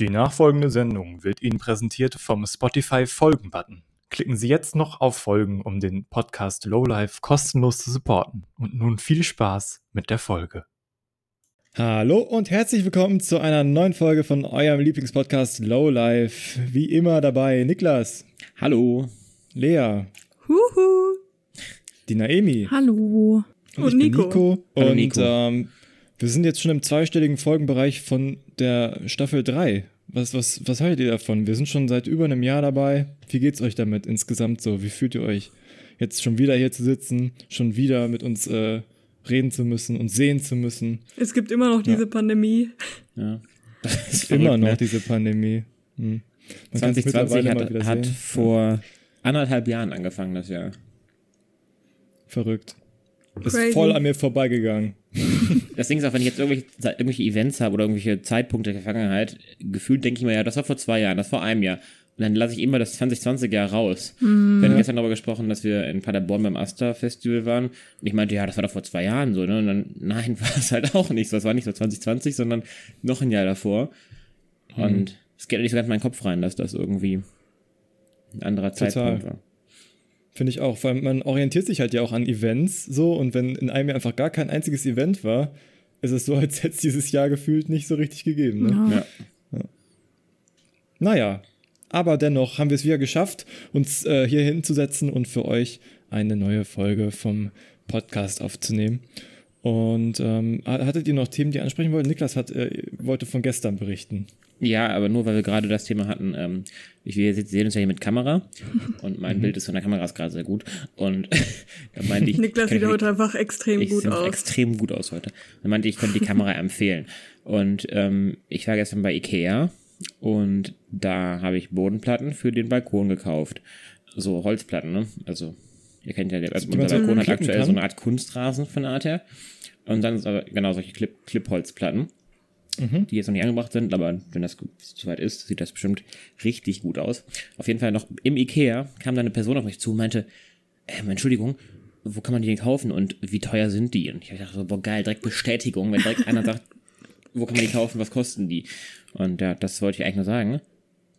Die nachfolgende Sendung wird Ihnen präsentiert vom Spotify Folgen-Button. Klicken Sie jetzt noch auf Folgen, um den Podcast Lowlife kostenlos zu supporten. Und nun viel Spaß mit der Folge. Hallo und herzlich willkommen zu einer neuen Folge von eurem Lieblingspodcast Lowlife. Wie immer dabei Niklas. Hallo. Lea. Huhu. Die Naemi. Hallo. Und, Und ich Nico. bin Nico. Hallo, und Nico. Ähm, wir sind jetzt schon im zweistelligen Folgenbereich von der Staffel 3. Was, was, was haltet ihr davon? Wir sind schon seit über einem Jahr dabei. Wie geht's euch damit insgesamt so? Wie fühlt ihr euch? Jetzt schon wieder hier zu sitzen, schon wieder mit uns äh, reden zu müssen und sehen zu müssen. Es gibt immer noch diese Pandemie. Ja. Das ist Immer verrückt, noch ne? diese Pandemie. Hm. Man kann's 2020 mittlerweile mal hat, hat vor anderthalb Jahren angefangen, das Jahr. Verrückt. Ist Crazy. voll an mir vorbeigegangen. Das Ding ist auch, wenn ich jetzt irgendwelche, irgendwelche Events habe oder irgendwelche Zeitpunkte der Vergangenheit, gefühlt denke ich mir, ja, das war vor zwei Jahren, das war vor einem Jahr. Und dann lasse ich immer das 2020-Jahr raus. Wir haben gestern darüber gesprochen, dass wir in Paderborn beim Asta-Festival waren. Und ich meinte, ja, das war doch vor zwei Jahren so, ne? Und dann, nein, war es halt auch nicht so. Es war nicht so 2020, sondern noch ein Jahr davor. Und es geht nicht so ganz in meinen Kopf rein, dass das irgendwie ein anderer Total. Zeitpunkt war. Finde ich auch. Vor allem, man orientiert sich halt ja auch an Events so und wenn in einem Jahr einfach gar kein einziges Event war, ist es so, als hätte es dieses Jahr gefühlt nicht so richtig gegeben. Ne? Ja. Ja. Naja, aber dennoch haben wir es wieder geschafft, uns äh, hier hinzusetzen und für euch eine neue Folge vom Podcast aufzunehmen. Und ähm, hattet ihr noch Themen, die ihr ansprechen wollt? Niklas hat, äh, wollte von gestern berichten. Ja, aber nur weil wir gerade das Thema hatten. Ähm, ich, wir sehen uns ja hier mit Kamera und mein Bild ist von der Kamera ist gerade sehr gut. Und da meinte ich, Niklas sieht heute einfach extrem ich gut aus. extrem gut aus heute. Dann meinte ich, ich könnte die Kamera empfehlen. Und ähm, ich war gestern bei Ikea und da habe ich Bodenplatten für den Balkon gekauft. So Holzplatten, ne? Also, ihr kennt ja, also unser Balkon hat aktuell kann? so eine Art Kunstrasen von der Art her. Und dann ist aber genau solche Clip, Clip-Holzplatten die jetzt noch nicht angebracht sind, aber wenn das soweit ist, sieht das bestimmt richtig gut aus. Auf jeden Fall noch im Ikea kam da eine Person auf mich zu und meinte, ähm, Entschuldigung, wo kann man die denn kaufen und wie teuer sind die? Und ich dachte so, boah geil, direkt Bestätigung, wenn direkt einer sagt, wo kann man die kaufen, was kosten die? Und ja, das wollte ich eigentlich nur sagen,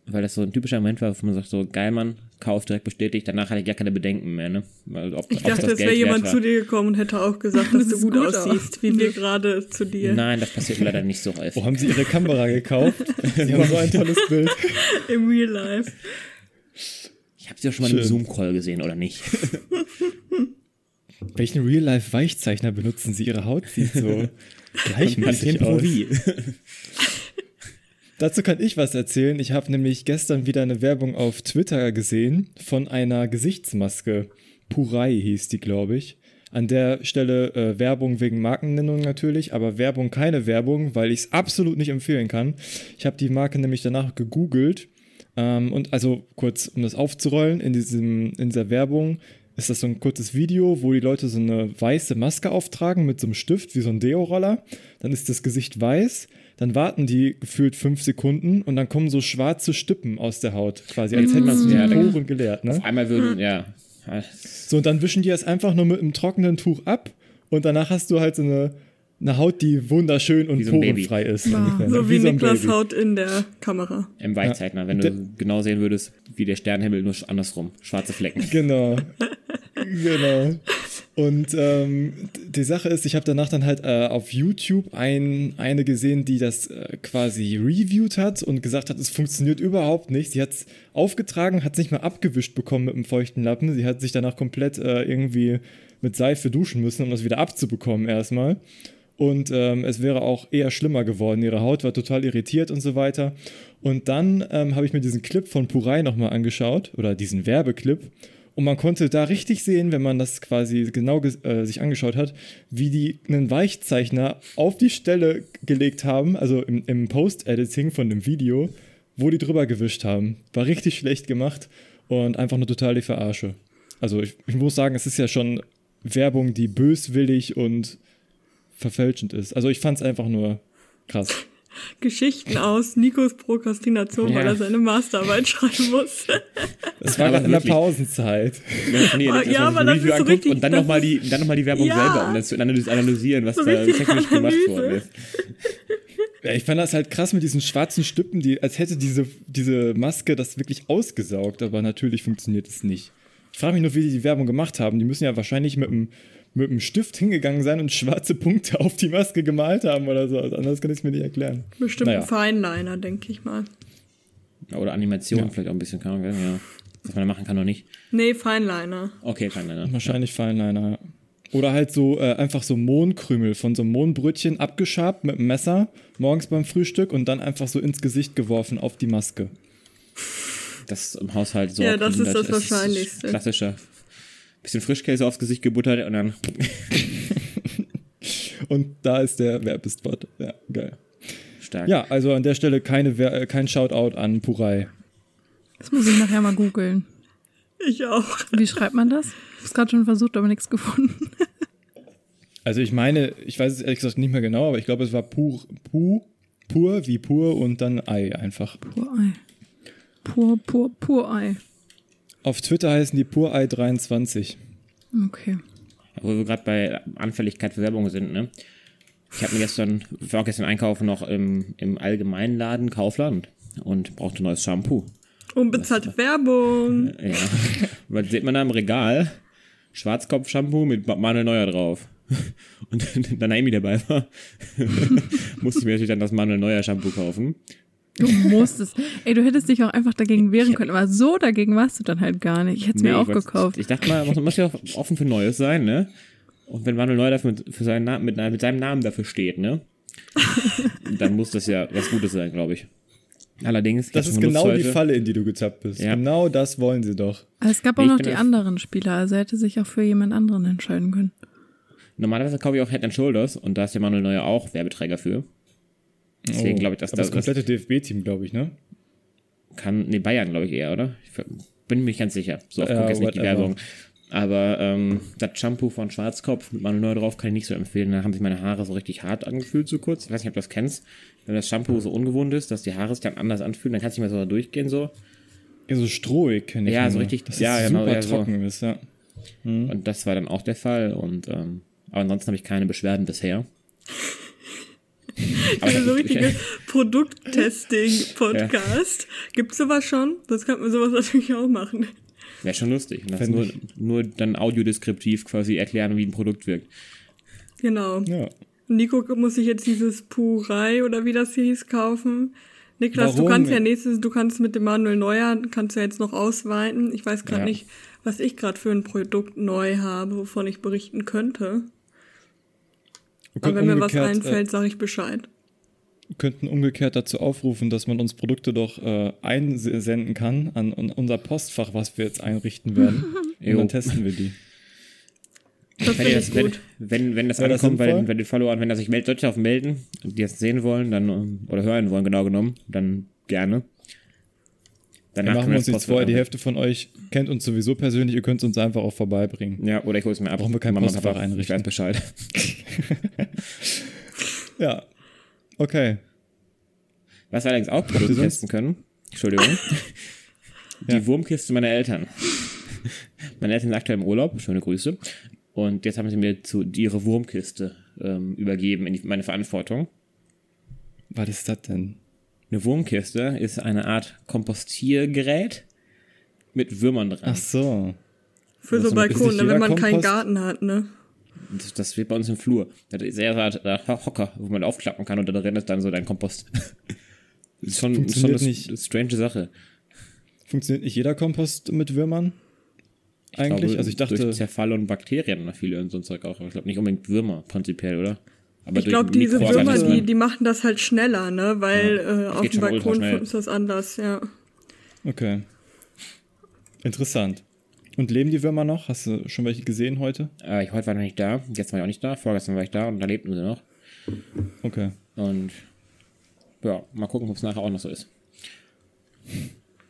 weil das so ein typischer Moment war, wo man sagt so, geil Mann, Kauf direkt bestätigt, danach hatte ich gar keine Bedenken mehr, ne? Weil, ob, Ich ob dachte, es wäre jemand war. zu dir gekommen und hätte auch gesagt, dass Das du gut, gut aussiehst, wie wir gerade zu dir Nein, das passiert leider nicht so häufig. Wo haben sie ihre Kamera gekauft? Sie haben so ein tolles Bild. im Real Life. Ich habe sie doch schon mal im Schön. Zoom-Call gesehen, oder nicht? Welchen Real-Life-Weichzeichner benutzen sie? Ihre Haut sieht so gleichmäßig aus. Dazu kann ich was erzählen. Ich habe nämlich gestern wieder eine Werbung auf Twitter gesehen von einer Gesichtsmaske. Purai hieß die, glaube ich. An der Stelle äh, Werbung wegen Markennennung natürlich, aber Werbung keine Werbung, weil ich es absolut nicht empfehlen kann. Ich habe die Marke nämlich danach gegoogelt. Ähm, und also kurz, um das aufzurollen, in, diesem, in dieser Werbung ist das so ein kurzes Video, wo die Leute so eine weiße Maske auftragen mit so einem Stift, wie so ein Deo-Roller. Dann ist das Gesicht weiß. Dann warten die gefühlt fünf Sekunden und dann kommen so schwarze Stippen aus der Haut, quasi, als hätten sie die Poren geleert. Ne? Auf einmal würden, ja. So, und dann wischen die das einfach nur mit einem trockenen Tuch ab und danach hast du halt so eine, eine Haut, die wunderschön und Wie so porenfrei ist. Ja, ungefähr, ne? so wie so ein Niklas Baby. Haut in der Kamera. Im Weichzeichner, wenn du genau sehen würdest, wie der Sternenhimmel, nur andersrum. Schwarze Flecken. Genau. genau. Und ähm, die Sache ist, ich habe danach dann halt äh, auf YouTube ein, eine gesehen, die das äh, quasi reviewed hat und gesagt hat, es funktioniert überhaupt nicht. Sie hat es aufgetragen, hat es nicht mal abgewischt bekommen mit einem feuchten Lappen. Sie hat sich danach komplett äh, irgendwie mit Seife duschen müssen, um das wieder abzubekommen erstmal. Und ähm, es wäre auch eher schlimmer geworden. Ihre Haut war total irritiert und so weiter. Und dann ähm, habe ich mir diesen Clip von Purai nochmal angeschaut, oder diesen Werbeclip. Und man konnte da richtig sehen, wenn man das quasi genau äh, sich angeschaut hat, wie die einen Weichzeichner auf die Stelle gelegt haben, also im, im Post-Editing von dem Video, wo die drüber gewischt haben. War richtig schlecht gemacht und einfach nur total die Verarsche. Also ich, ich muss sagen, es ist ja schon Werbung, die böswillig und verfälschend ist. Also ich fand es einfach nur krass. Geschichten aus Nikos Prokrastination, Ja. weil er seine Masterarbeit schreiben muss. Es war gerade in der. Pausenzeit. Nee, man ja, aber das Review ist so anguckt richtig- und dann das nochmal die, dann noch mal die Werbung Ja. selber, um das zu analys- analysieren, was So da technisch gemacht worden ist. Ja, ich fand das halt krass mit diesen schwarzen Stücken, die, als hätte diese, diese Maske das wirklich ausgesaugt, aber natürlich funktioniert es nicht. Ich frage mich nur, wie die die Werbung gemacht haben. Die müssen ja wahrscheinlich mit einem mit einem Stift hingegangen sein und schwarze Punkte auf die Maske gemalt haben oder so. Also anders kann ich es mir nicht erklären. Bestimmt Naja. ein Feinliner, denke ich mal. Oder Animation Ja. vielleicht auch ein bisschen, kann man, ja. Was man da machen kann oder nicht. Nee, Feinliner. Okay, kein Liner. Wahrscheinlich Feinliner. ja. Oder halt so äh, einfach so Mohnkrümel von so einem Mohnbrötchen abgeschabt mit einem Messer morgens beim Frühstück und dann einfach so ins Gesicht geworfen auf die Maske. Das im Haushalt so. Ja, das ist abgegliedert das Wahrscheinlichste. Klassischer. Bisschen Frischkäse aufs Gesicht gebuttert und dann. Und da ist der Werbespot. Ja, geil. Stark. Ja, also an der Stelle keine, Wer- äh, kein Shoutout an Purei. Das muss ich nachher mal googeln. Ich auch. Wie schreibt man das? Ich habe es gerade schon versucht, aber nichts gefunden. Also ich meine, ich weiß es ehrlich gesagt nicht mehr genau, aber ich glaube, es war pur, pu, pur wie pur und dann Ei einfach. Pur Ei. Pur, pur, pur Ei. Auf Twitter heißen die Purei 23. Okay. Wo wir gerade bei Anfälligkeit für Werbung sind, ne? Ich habe mir gestern, ich war gestern einkaufen noch im, im Allgemeinladen Kaufland und brauchte neues Shampoo. Unbezahlte Werbung. Ja. Was sieht man da im Regal? Schwarzkopf-Shampoo mit Manuel Neuer drauf. Und da Naomi dabei war, musste ich mir natürlich dann das Manuel Neuer Shampoo kaufen. Du musstest. Ey, du hättest dich auch einfach dagegen wehren können, aber so dagegen warst du dann halt gar nicht. Ich hätte es mir auch ich gekauft. Ich dachte mal, man muss ja auch offen für Neues sein, ne? Und wenn Manuel Neuer dafür mit, für seinen Namen, mit, mit seinem Namen dafür steht, ne? dann muss das ja was Gutes sein, glaube ich. Allerdings, Das ist genau benutzt die heute. Falle, in die du gezappt bist. Ja. Genau das wollen sie doch. Aber es gab auch Nee, noch die ja- anderen Spieler, also er hätte sich auch für jemand anderen entscheiden können. Normalerweise kaufe ich auch Head and Shoulders und da ist der Manuel Neuer auch Werbeträger für. Deswegen glaube ich, dass Oh, das, das komplette DFB-Team, glaube ich, ne? kann, nee, Bayern, glaube ich eher, oder? Ich bin mir nicht ganz sicher. So oft gucke ich jetzt nicht die. Werbung. Aber ähm, das Shampoo von Schwarzkopf mit Manuel drauf kann ich nicht so empfehlen. Da haben sich meine Haare so richtig hart angefühlt, so kurz. Ich weiß nicht, ob du das kennst. Wenn das Shampoo so ungewohnt ist, dass die Haare sich dann anders anfühlen, dann kannst du nicht mehr so durchgehen, so. Ja, so strohig kenne ich Ja, so richtig- Dass ja, es genau, super ja, so. trocken ist, ja. Und das war dann auch der Fall. Und ähm, aber ansonsten habe ich keine Beschwerden bisher. Also so ich- ich- richtige Produkttesting-Podcast. Gibt's sowas schon? Das könnte man sowas natürlich auch machen. Wäre schon lustig. Und das nur, nur dann audiodeskriptiv quasi erklären, wie ein Produkt wirkt. Genau. ja. Nico muss sich jetzt dieses Purei oder wie das hieß kaufen. Niklas, du Warum? kannst ja nächstes, du kannst mit dem Manuel Neuer, kannst ja jetzt noch ausweiten. Ich weiß gerade Ja. nicht, was ich gerade für ein Produkt neu habe, wovon ich berichten könnte. Könnten wenn mir was umgekehrt, einfällt, sage ich Bescheid. Äh, könnten umgekehrt dazu aufrufen, dass man uns Produkte doch äh, einsenden kann an, an unser Postfach, was wir jetzt einrichten werden. Und dann testen wir die. Das Wenn, das, wenn, gut. wenn, wenn das Wäre das ankommt bei den, sinnvoll? bei den Followern, wenn das sich meldet, sollte auf melden, die das sehen wollen, dann, ähm, oder hören wollen, genau genommen, dann gerne. Dann Danach machen wir uns nichts vorher. Die Hälfte von euch kennt uns sowieso persönlich. Ihr könnt es uns einfach auch vorbeibringen. Ja, oder ich hole es mir ab. Brauchen wir kein Mama, Postfach Papa, Ich einrichten. weiß Bescheid. Ja. Okay. Was wir allerdings auch Produkte testen können, Entschuldigung, die Ja. Wurmkiste meiner Eltern. Meine Eltern sind aktuell im Urlaub, schöne Grüße. Und jetzt haben sie mir zu, ihre Wurmkiste ähm, übergeben in die, meine Verantwortung. Was ist das denn? Eine Wurmkiste ist eine Art Kompostiergerät mit Würmern dran. Ach so. Für Also so nicht Balkone, wenn man keinen Kompost- Garten hat, ne? Das, das wird bei uns im Flur. Das ist eher so Art Hocker, wo man aufklappen kann und da drin ist dann so dein Kompost. Das ist schon, schon Funktioniert eine, nicht. strange Sache. Funktioniert nicht jeder Kompost mit Würmern? Eigentlich? glaube, also ich dachte, Durch Zerfall und Bakterien und viele und so ein Zeug auch. Aber Ich glaube nicht unbedingt Würmer, prinzipiell, oder? Aber Ich glaube, diese Würmer, die, die machen das halt schneller, ne? Weil äh, auf dem Balkon ist das anders, ja. okay. Interessant. Und leben die Würmer noch? Hast du schon welche gesehen heute? Äh, ich, heute war noch nicht da, gestern war ich auch nicht da, vorgestern war ich da und da lebten sie noch. Okay. Und ja, mal gucken, ob es nachher auch noch so ist.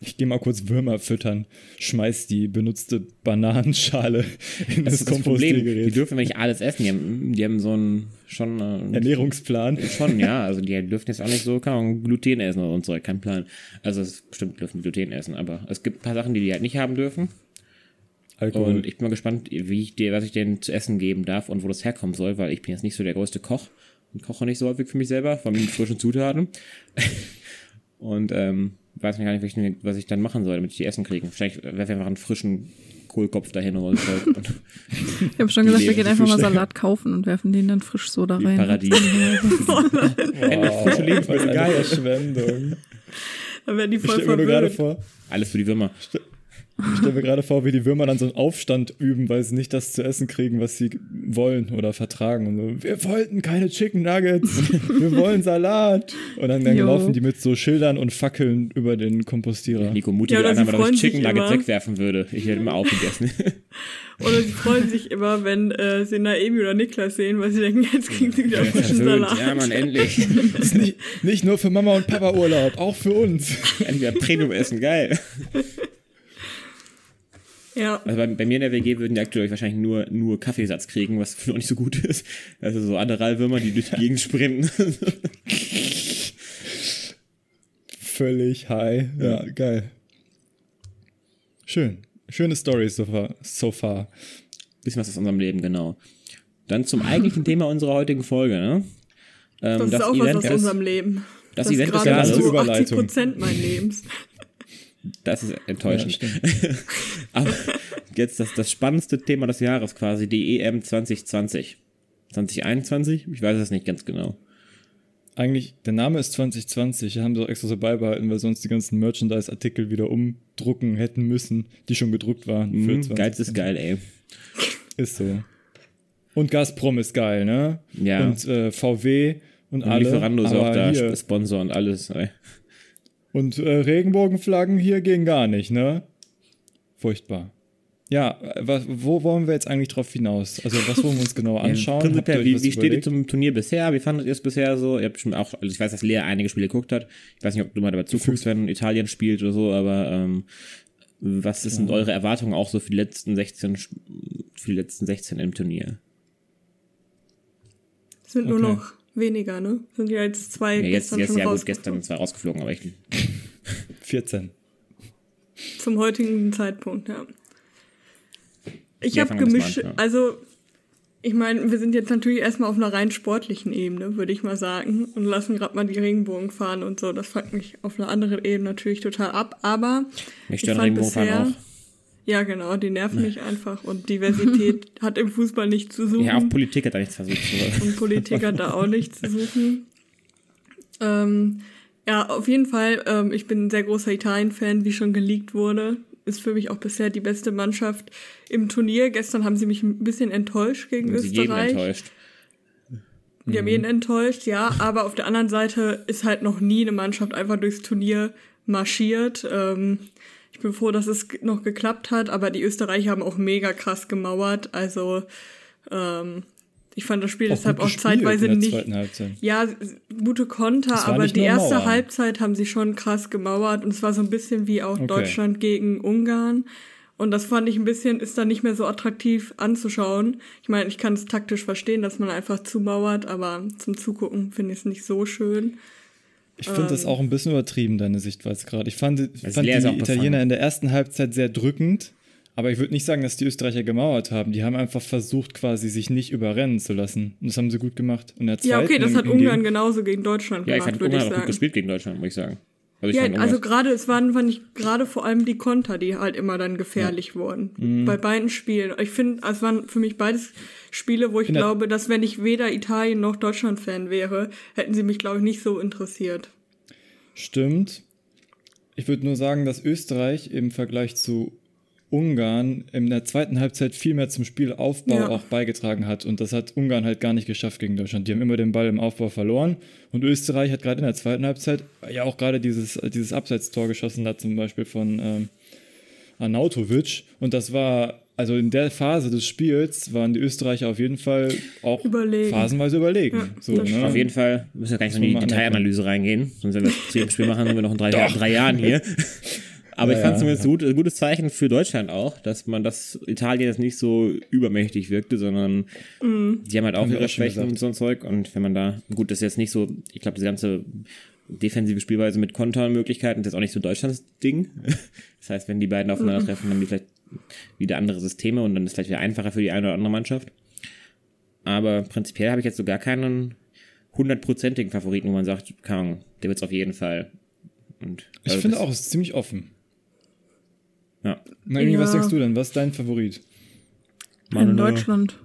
Ich gehe mal kurz Würmer füttern, schmeiß die benutzte Bananenschale in das, Das Problem. Die Kompostiergerät. dürfen nicht alles essen. Die haben, die haben so einen schon äh, Ernährungsplan. Schon, ja. Also die dürfen jetzt auch nicht so Ahnung, Gluten essen oder so kein Plan. Also es bestimmt dürfen die Gluten essen, aber es gibt ein paar Sachen, die die halt nicht haben dürfen. Alkohol. Und ich bin mal gespannt, wie ich dir, was ich denen zu essen geben darf und wo das herkommen soll, weil ich bin jetzt nicht so der größte Koch Ich koche nicht so häufig für mich selber, vor allem mit frischen Zutaten. Und ähm, weiß mir gar nicht, was ich, was ich dann machen soll, damit ich die Essen kriege. Wahrscheinlich werfe ich einfach einen frischen Kohlkopf dahin oder so. Ich habe schon gesagt, wir gehen einfach mal. Salat kaufen und werfen den dann frisch so da rein. Paradies. Endlich frische Lebensmittel, Eine geil. Verschwendung. Dann werden die Ich voll stelle mir nur gerade verwirrt. vor, Alles für die Würmer. Ich stelle mir gerade vor, wie die Würmer dann so einen Aufstand üben, weil sie nicht das zu essen kriegen, was sie wollen oder vertragen. Und so, wir wollten keine Chicken Nuggets, wir wollen Salat. Und dann, dann laufen die mit so Schildern und Fackeln über den Kompostierer. Nico mutige Ja, Annahme, dass ich Chicken Nuggets immer. wegwerfen würde. Ich hätte immer aufgegessen. Oder sie freuen sich immer, wenn äh, sie Naemi oder Niklas sehen, weil sie denken, jetzt kriegen sie wieder frischen Verwöhnt. Salat. Ja, Mann, endlich. ist nicht, nicht nur für Mama und Papa Urlaub, auch für uns. endlich wieder Premium essen, geil. Ja, Also bei, bei mir in der WG würden die aktuell wahrscheinlich nur, nur Kaffeesatz kriegen, was noch nicht so gut ist. Also so Adderallwürmer, die durch die Gegend sprinten. Völlig high. Ja, geil. Schön. Schöne Story so far. So far. Bisschen was aus unserem Leben, genau. Dann zum eigentlichen Thema unserer heutigen Folge, ne? Ähm, das, ist auch was aus ist- unserem Leben. das ist Event des gerade so 80 Überleitung. Prozent mein Lebens. Das ist Ja, enttäuschend. stimmt. Aber jetzt das, das spannendste Thema des Jahres quasi, die EM 2020. 2021? Ich weiß es nicht ganz genau. Eigentlich, der Name ist 2020, haben sie auch extra so beibehalten, weil sonst die ganzen Merchandise-Artikel wieder umdrucken hätten müssen, die schon gedruckt waren. für Mhm, 2020. Geiz ist geil, ey. Ist so. Und Gazprom ist geil, ne? Ja. Und äh, VW und, Und alle. Lieferando ist auch da, Hier. Sponsor und alles. ey. Und äh, Regenbogenflaggen hier gehen gar nicht, ne? Furchtbar. Ja, äh, was, wo wollen wir jetzt eigentlich drauf hinaus? Also, was wollen wir uns genau anschauen? Prinzipiell, euch wie, wie steht ihr zum Turnier bisher? Wie fandet ihr es bisher so? Ihr habt bestimmt auch, also ich weiß, dass Lea einige Spiele geguckt hat. Ich weiß nicht, ob du mal dabei zuguckst, wenn Italien spielt oder so, aber ähm, was sind eure Erwartungen auch so für die letzten 16, Sp- für die letzten 16 im Turnier? Es sind nur Okay. noch weniger, ne? Sind ja jetzt zwei Ja, jetzt, gestern jetzt schon ja gut, rausgeflogen. gestern zwei rausgeflogen, aber ich, 14. Zum heutigen Zeitpunkt, ja. Ich Ja, habe gemischt, an, ja. also ich meine, wir sind jetzt natürlich erstmal auf einer rein sportlichen Ebene, würde ich mal sagen, und lassen gerade mal die Regenbogen fahren und so. Das fuckt mich auf einer anderen Ebene natürlich total ab, aber mich ich stören fand Regenbogenfahren bisher, auch. Ja genau, die nerven mich einfach und Diversität hat im Fußball nichts zu suchen. Ja, auch Politik hat da nichts versucht. Und Politik hat da auch nichts zu suchen. Ähm, ja, auf jeden Fall, ähm, ich bin ein sehr großer Italien-Fan, wie schon geleakt wurde. Ist für mich auch bisher die beste Mannschaft im Turnier. Gestern haben sie mich ein bisschen enttäuscht gegen Sie jeden Österreich. enttäuscht. Die haben jeden enttäuscht, ja, aber auf der anderen Seite ist halt noch nie eine Mannschaft einfach durchs Turnier marschiert. Ähm, ich bin froh, dass es noch geklappt hat, aber die Österreicher haben auch mega krass gemauert. Also ähm, ich fand das Spiel deshalb gut auch zeitweise nicht. Ja, gute Konter, aber die erste Mauern. Halbzeit haben sie schon krass gemauert und es war so ein bisschen wie auch Okay. Deutschland gegen Ungarn. Und das fand ich ein bisschen, ist dann nicht mehr so attraktiv anzuschauen. Ich meine, ich kann es taktisch verstehen, dass man einfach zumauert, aber zum Zugucken finde ich es nicht so schön. Ich finde das auch ein bisschen übertrieben, deine Sichtweise gerade. Ich fand, fand die befangen. Italiener in der ersten Halbzeit sehr drückend, aber ich würde nicht sagen, dass die Österreicher gemauert haben. Die haben einfach versucht, quasi sich nicht überrennen zu lassen. Und das haben sie gut gemacht. Und in der Ja, okay, das hat Ungarn genauso gegen Deutschland Ja, ich gemacht, fand würde Ungarn ich auch gut sagen. gespielt gegen Deutschland, muss ich sagen. Ja, also gerade, es waren, fand ich, gerade vor allem die Konter, die halt immer dann gefährlich wurden. Mhm. Bei beiden Spielen. Ich finde, es waren für mich beides Spiele, wo ich In der- glaube, dass wenn ich weder Italien noch Deutschland-Fan wäre, hätten sie mich, glaube ich, nicht so interessiert. Stimmt. Ich würde nur sagen, dass Österreich im Vergleich zu Ungarn in der zweiten Halbzeit viel mehr zum Spielaufbau Ja. auch beigetragen hat. Und das hat Ungarn halt gar nicht geschafft gegen Deutschland. Die haben immer den Ball im Aufbau verloren. Und Österreich hat gerade in der zweiten Halbzeit ja auch gerade dieses, dieses Abseitstor geschossen, da zum Beispiel von ähm, Arnautovic. Und das war, also in der Phase des Spiels waren die Österreicher auf jeden Fall auch Überlegen. phasenweise überlegen. Ja, so, ne? Auf jeden Fall müssen wir gar nicht so in die Detailanalyse reingehen. Sonst, wenn wir das zu jedem Spiel machen, sind wir noch in drei, drei Jahren hier. Aber Ja, ich fand ja, zumindest ja. gut, ein gutes Zeichen für Deutschland auch, dass man das Italien jetzt nicht so übermächtig wirkte, sondern die haben halt auch Haben ihre Schwächen gesagt. und so ein Zeug. Und wenn man da, gut, das ist jetzt nicht so, ich glaube, diese ganze defensive Spielweise mit Kontermöglichkeiten ist jetzt auch nicht so Deutschlands Ding. Das heißt, wenn die beiden aufeinandertreffen, haben die vielleicht wieder andere Systeme und dann ist es vielleicht wieder einfacher für die eine oder andere Mannschaft. Aber prinzipiell habe ich jetzt so gar keinen hundertprozentigen Favoriten, wo man sagt, keine Ahnung, der wird's auf jeden Fall. Und, Ich also finde das- auch, es ist ziemlich offen. Ja. Na, was Ja. denkst du denn? Was ist dein Favorit? In Deutschland.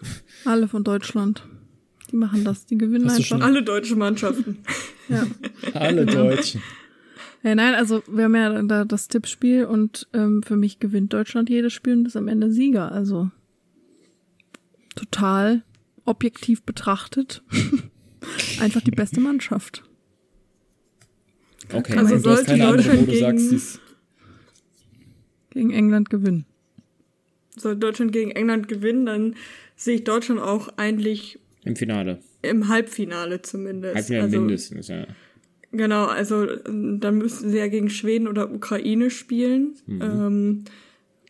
Alle von Deutschland. Die machen das. Die gewinnen einfach. schon- Alle deutschen Mannschaften. Ja. Alle Deutschen. ja, nein, also wir haben ja da das Tippspiel und ähm, für mich gewinnt Deutschland jedes Spiel und ist am Ende Sieger. Also total objektiv betrachtet. einfach die beste Mannschaft. Okay. Also Und du hast sollte keine andere, wo Deutschland du sagst, gegen- Gegen England gewinnen. Soll Deutschland gegen England gewinnen, dann sehe ich Deutschland auch eigentlich Im Finale. im Halbfinale zumindest. Halbfinale also, mindestens, ja. Genau, also ähm, dann müssten sie ja gegen Schweden oder Ukraine spielen. Ähm,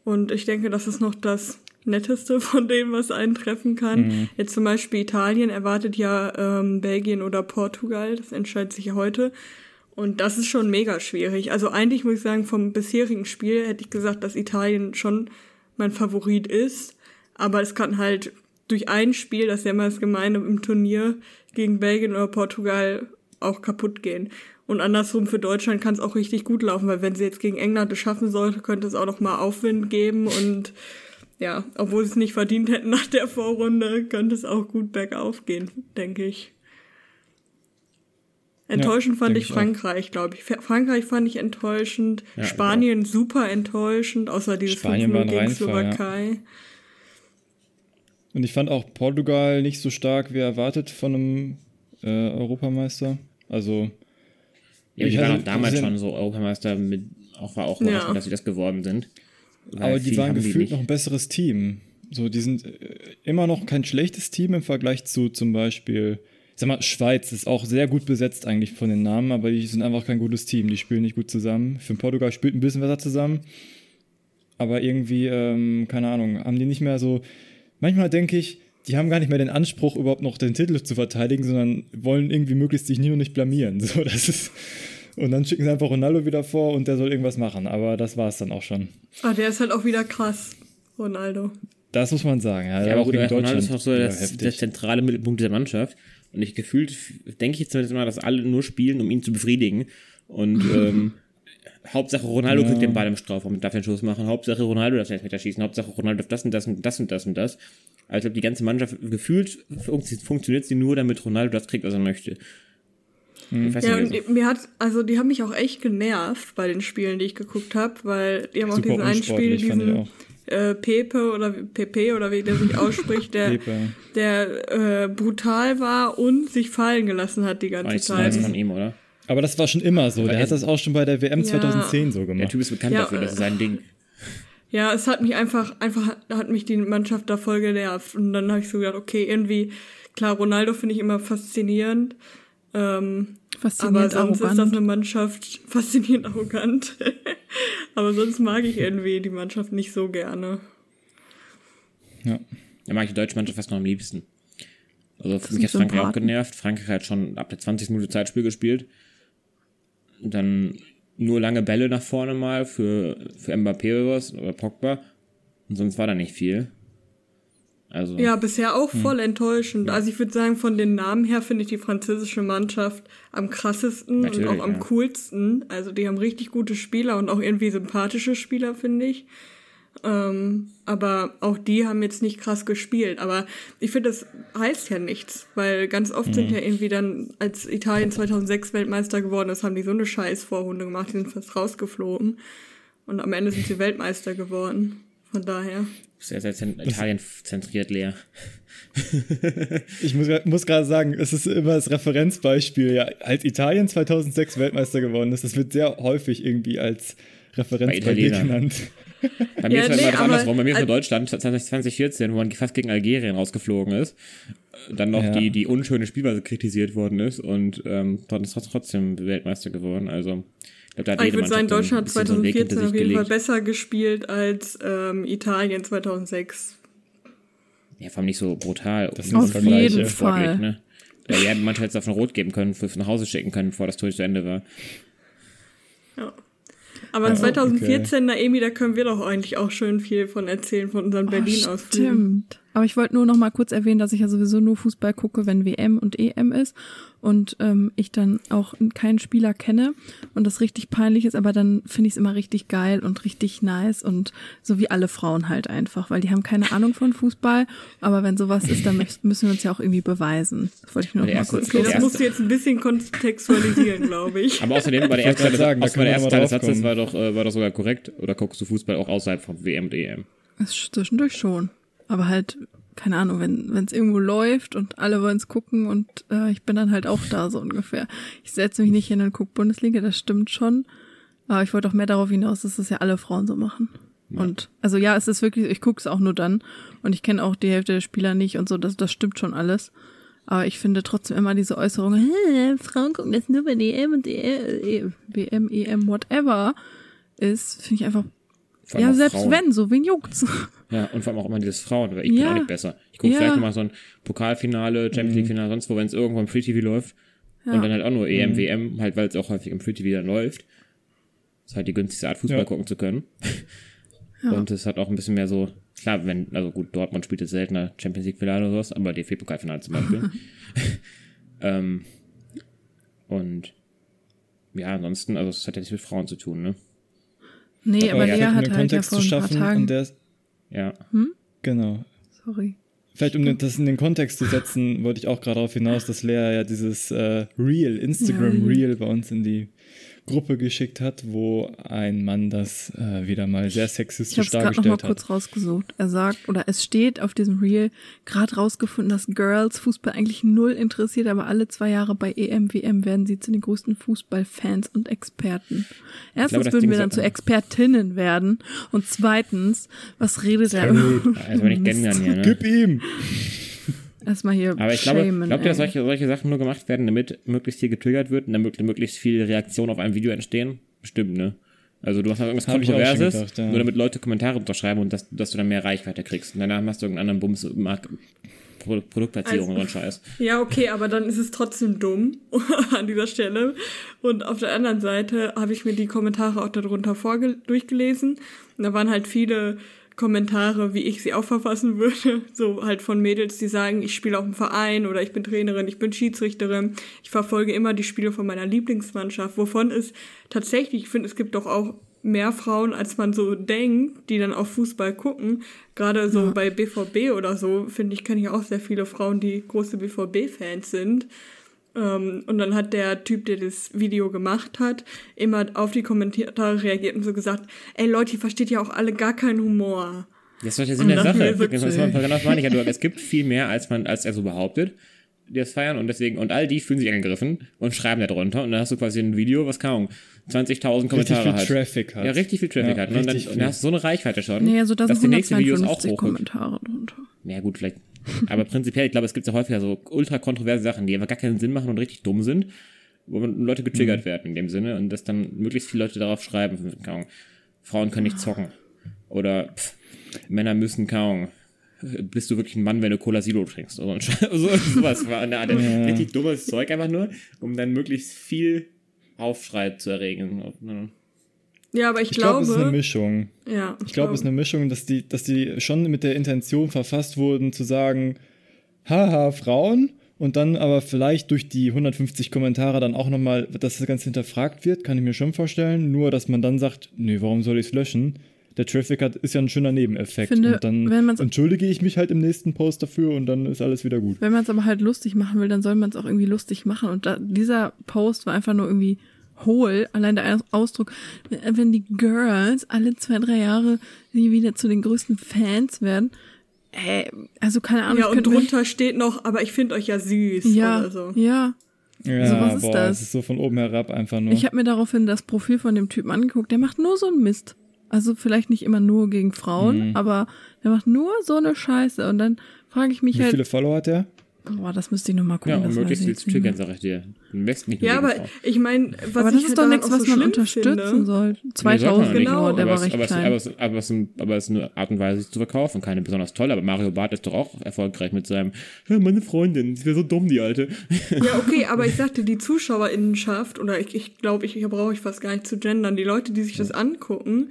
und ich denke, das ist noch das Netteste von dem, was eintreffen kann. Jetzt zum Beispiel Italien erwartet ja ähm, Belgien oder Portugal. Das entscheidet sich ja heute. Und das ist schon mega schwierig. Also eigentlich muss ich sagen, vom bisherigen Spiel hätte ich gesagt, dass Italien schon mein Favorit ist. Aber es kann halt durch ein Spiel, das ist ja immer das Gemeine im Turnier, gegen Belgien oder Portugal auch kaputt gehen. Und andersrum für Deutschland kann es auch richtig gut laufen, weil wenn sie jetzt gegen England es schaffen sollte, könnte es auch noch mal Aufwind geben und ja, obwohl sie es nicht verdient hätten nach der Vorrunde, könnte es auch gut bergauf gehen, denke ich. Enttäuschend fand denke ich auch. Frankreich, glaube ich. Fra- Frankreich fand ich enttäuschend, Ja, Spanien super enttäuschend, außer dieses Spanien war 5-0 ein gegen Reinfall, ja. Slowakei. Und ich fand auch Portugal nicht so stark wie erwartet von einem äh, Europameister. Also, Ja, Ich die waren hatte auch damals gesehen- schon so Europameister mit, auch war auch Ja. überraschend, dass sie das geworden sind. Aber die waren gefühlt nicht. noch ein besseres Team. So, die sind äh, immer noch kein schlechtes Team im Vergleich zu zum Beispiel, ich sag mal, Schweiz ist auch sehr gut besetzt eigentlich von den Namen, aber die sind einfach kein gutes Team. Die spielen nicht gut zusammen. Für Portugal spielt ein bisschen besser zusammen. Aber irgendwie, ähm, keine Ahnung, haben die nicht mehr so. Manchmal denke ich, die haben gar nicht mehr den Anspruch, überhaupt noch den Titel zu verteidigen, sondern wollen irgendwie möglichst sich nie und nicht blamieren. So, das ist. Und dann schicken sie einfach Ronaldo wieder vor und der soll irgendwas machen. Aber das war es dann auch schon. Ah, der ist halt auch wieder krass, Ronaldo. Das muss man sagen. Ja, Ja, aber auch gut, gegen Ronaldo Deutschland. ist auch so heftig. der zentrale Mittelpunkt dieser Mannschaft. Und ich gefühlt denke ich zumindest immer, dass alle nur spielen, um ihn zu befriedigen. Und ähm, Hauptsache Ronaldo Ja. kriegt den Ball im Strafraum und darf den Schuss machen. Hauptsache Ronaldo darf den Elfmeter schießen. Hauptsache Ronaldo darf das und das und das und das und das. Also ich glaube, die ganze Mannschaft gefühlt fun funktioniert sie nur, damit Ronaldo das kriegt, was er möchte. Weiß Ja, und also. die- mir hat, also die haben mich auch echt genervt bei den Spielen, die ich geguckt habe, weil die haben auch Super diesen einen Spiel, unsportlich, fand ich diesen auch. Äh, Pepe oder wie- Pepe oder wie der sich ausspricht, der, der äh, brutal war und sich fallen gelassen hat die ganze Zeit. nice von ihm, oder? Aber das war schon immer so. Der er- hat das auch schon bei der WM Ja. 2010 so Der gemacht. Typ ist bekannt Ja, dafür, das ist sein Ding. Ja, es hat mich einfach, einfach hat mich die Mannschaft da voll genervt. Und dann habe ich so gedacht, okay, irgendwie, klar, Ronaldo finde ich immer faszinierend. Ähm, aber Faszinierend sonst ist das arrogant. eine Mannschaft faszinierend arrogant. aber sonst mag ich irgendwie die Mannschaft nicht so gerne. Ja. Da mag ich die deutsche Mannschaft fast noch am liebsten. Also für mich hat Frankreich auch genervt. Frankreich hat schon ab der 20. Minute Zeitspiel gespielt. Und dann nur lange Bälle nach vorne mal für, für Mbappé oder was, oder Pogba. Und sonst war da nicht viel. Also, Ja, bisher auch Hm. voll enttäuschend. Also ich würde sagen, von den Namen her finde ich die französische Mannschaft am krassesten Natürlich, und auch am ja. coolsten. Also die haben richtig gute Spieler und auch irgendwie sympathische Spieler, finde ich. Ähm, aber auch die haben jetzt nicht krass gespielt. Aber ich finde, das heißt ja nichts, weil ganz oft Mhm. sind ja irgendwie dann, als Italien 2006 Weltmeister geworden ist, haben die so eine scheiß Vorrunde gemacht, die sind fast rausgeflogen. Und am Ende sind sie Weltmeister geworden. Von daher. sehr, sehr zent Italien zentriert leer. Ich muss, muss gerade sagen, es ist immer das Referenzbeispiel. Ja, als Italien 2006 Weltmeister geworden ist, das wird sehr häufig irgendwie als Referenzbeispiel genannt. Bei mir Ja, ist halt nee, immer andersrum. Bei mir ist nur Deutschland 20- 2014, wo man fast gegen Algerien rausgeflogen ist. Dann noch Ja. die, die unschöne Spielweise kritisiert worden ist und ähm, dann ist trotzdem Weltmeister geworden. Also, glaube, da hat Aber ich würde sagen, Deutschland hat bisschen so einen Weg 2014 hinter auf jeden Fall gelegt. besser gespielt als ähm, Italien 2006. Ja, vor allem nicht so brutal. Das sind Auf jeden Fall. Ne? Ja, die hätten manchmal jetzt auf ein Rot geben können, für nach Hause schicken können, bevor das Tor zu Ende war. Ja. Aber Ja, 2014, Naemi, da können wir doch eigentlich auch schön viel von erzählen, von unseren Berlin-Ausflügen. Stimmt. Aber ich wollte nur noch mal kurz erwähnen, dass ich ja sowieso nur Fußball gucke, wenn WM und EM ist und ähm, ich dann auch keinen Spieler kenne und das richtig peinlich ist, aber dann finde ich es immer richtig geil und richtig nice und so wie alle Frauen halt einfach, weil die haben keine Ahnung von Fußball, aber wenn sowas ist, dann müssen wir uns ja auch irgendwie beweisen. Das wollte ich nur noch mal kurz okay, Das musst du jetzt ein bisschen kontextualisieren, glaube ich. Aber außerdem war der erste, sagen, bei der erste Teil des Satzes war doch, äh, war doch sogar korrekt. Oder guckst du Fußball auch außerhalb von WM und EM? Das ist zwischendurch schon. Aber halt, keine Ahnung, wenn es irgendwo läuft und alle wollen es gucken und äh, ich bin dann halt auch da so ungefähr. Ich setze mich nicht hin und gucke Bundesliga, das stimmt schon. Aber ich wollte auch mehr darauf hinaus, dass das ja alle Frauen so machen. Ja. Und also ja, es ist wirklich, ich gucke es auch nur dann und ich kenne auch die Hälfte der Spieler nicht und so, das, das stimmt schon alles. Aber ich finde trotzdem immer diese Äußerung, Frauen gucken das nur bei DM und EM, WM, EM, whatever, ist, finde ich einfach ja, selbst Frauen. wenn, so wen juckt's. Ja, und vor allem auch immer dieses Frauen, weil ich ja. bin auch nicht besser. Ich gucke ja. vielleicht nochmal so ein Pokalfinale, Champions League Finale, sonst wo, wenn es irgendwo im Free TV läuft. Ja. Und dann halt auch nur EM, mhm. WM, halt weil es auch häufig im Free TV dann läuft. Das ist halt die günstigste Art, Fußball ja. gucken zu können. Ja. Und es hat auch ein bisschen mehr so, klar, wenn, also gut, Dortmund spielt jetzt seltener Champions League Finale oder sowas, aber DFB-Pokalfinale zum Beispiel. ähm, und ja, ansonsten, also es hat ja nichts mit Frauen zu tun, ne? Nee, aber, aber Lea hat halt ja vor ein paar Tagen... Der, ja. Hm? Genau. Sorry. Vielleicht um das in den Kontext zu setzen, wollte ich auch gerade darauf hinaus, dass Lea ja dieses äh, Reel, Instagram Reel bei uns in die Gruppe geschickt hat, wo ein Mann das äh, wieder mal sehr sexistisch ich dargestellt noch mal hat. kurz rausgesucht. Er sagt, oder es steht auf diesem Reel, gerade rausgefunden, dass Girls Fußball eigentlich null interessiert, aber alle zwei Jahre bei EM, WM werden sie zu den größten Fußballfans und Experten. Erstens glaube, würden wir dann zu Expertinnen werden und zweitens, was redet er? Also wenn ich kennenlernen hier, ne? Gib ihm! Erstmal hier Aber ich glaube, shamen, glaubt ihr, dass solche, solche Sachen nur gemacht werden, damit möglichst viel getriggert wird und damit möglichst viel Reaktion auf ein Video entstehen? Bestimmt, ne? Also du hast irgendwas Hab Kontroverses, gedacht, ja. nur damit Leute Kommentare unterschreiben und dass, dass du dann mehr Reichweite kriegst. Und danach machst du irgendeinen anderen Bums, Mark Produktplatzierung also, und Scheiß. Ja, okay, aber dann ist es trotzdem dumm an dieser Stelle. Und auf der anderen Seite habe ich mir die Kommentare auch darunter durchgelesen. Und da waren halt viele Kommentare, wie ich sie auch verfassen würde. So halt von Mädels, die sagen, ich spiele auch im Verein oder ich bin Trainerin, ich bin Schiedsrichterin. Ich verfolge immer die Spiele von meiner Lieblingsmannschaft, wovon es tatsächlich, ich finde, es gibt doch auch mehr Frauen, als man so denkt, die dann auf Fußball gucken. Gerade so ja. bei BVB oder so, finde ich, kenne ich auch sehr viele Frauen, die große BVB-Fans sind. Ähm, und dann hat der Typ, der das Video gemacht hat, immer auf die Kommentare reagiert und so gesagt, ey Leute, ihr versteht ja auch alle gar keinen Humor. Das ist doch der Sinn der Sache. Das meine ich ja. Es gibt viel mehr, als man, als er so behauptet, die das feiern und deswegen, und all die fühlen sich angegriffen und schreiben da drunter und dann hast du quasi ein Video, was kaum 20.000 Kommentare hat. Richtig viel Traffic hat. Ja, richtig viel Traffic ja, hat. Und dann, und dann hast du so eine Reichweite schon. Nee, also da dass die nächsten Videos auch hoch Kommentare drunter. Ja, gut, vielleicht aber prinzipiell, ich glaube, es gibt ja häufiger so ultra kontroverse Sachen, die einfach gar keinen Sinn machen und richtig dumm sind, wo Leute getriggert mhm. werden in dem Sinne und dass dann möglichst viele Leute darauf schreiben, kaum, Frauen können nicht zocken. Oder pff, Männer müssen kaum. Bist du wirklich ein Mann, wenn du Cola Zero trinkst? Oder so, sowas war eine Art ja. richtig dummes Zeug einfach nur, um dann möglichst viel Aufschrei zu erregen. Ja, aber ich, ich glaube. Ich glaube, es ist eine Mischung. Ja. Ich, ich glaube, es ist eine Mischung, dass die, dass die schon mit der Intention verfasst wurden, zu sagen, haha, Frauen. Und dann aber vielleicht durch die 150 Kommentare dann auch nochmal, dass das Ganze hinterfragt wird, kann ich mir schon vorstellen. Nur, dass man dann sagt, nee, warum soll ich es löschen? Der Traffic hat, ist ja ein schöner Nebeneffekt. Finde, und dann entschuldige ich mich halt im nächsten Post dafür und dann ist alles wieder gut. Wenn man es aber halt lustig machen will, dann soll man es auch irgendwie lustig machen. Und da, dieser Post war einfach nur irgendwie hohl, allein der Ausdruck, wenn die Girls alle zwei, drei Jahre wieder zu den größten Fans werden, äh, also keine Ahnung. Ja, und drunter steht noch, aber ich finde euch ja süß ja, oder so. Ja, ja, also was ist boah, das? das ist so von oben herab einfach nur. Ich habe mir daraufhin das Profil von dem Typen angeguckt, der macht nur so einen Mist. Also vielleicht nicht immer nur gegen Frauen, mhm. aber der macht nur so eine Scheiße. Und dann frage ich mich Wie halt. Wie viele Follower hat der? Boah, das müsste ich nochmal gucken. Ja, und möglichst viel zu triggern, sag ich dir. Nicht ja, aber ich meine, was aber das ist halt doch nichts, was so man unterstützen finde. soll. 2000 nee, genau, der war recht aber klein. aber, es, aber, es, aber es ist eine Art und Weise, sich zu verkaufen. Keine besonders tolle, aber Mario Barth ist doch auch erfolgreich mit seinem, ja, meine Freundin, sie wäre so dumm, die Alte. Ja, okay, aber ich sagte, die Zuschauerinnenschaft, oder ich glaube, ich, ich brauche ich fast gar nicht zu gendern, die Leute, die sich das angucken,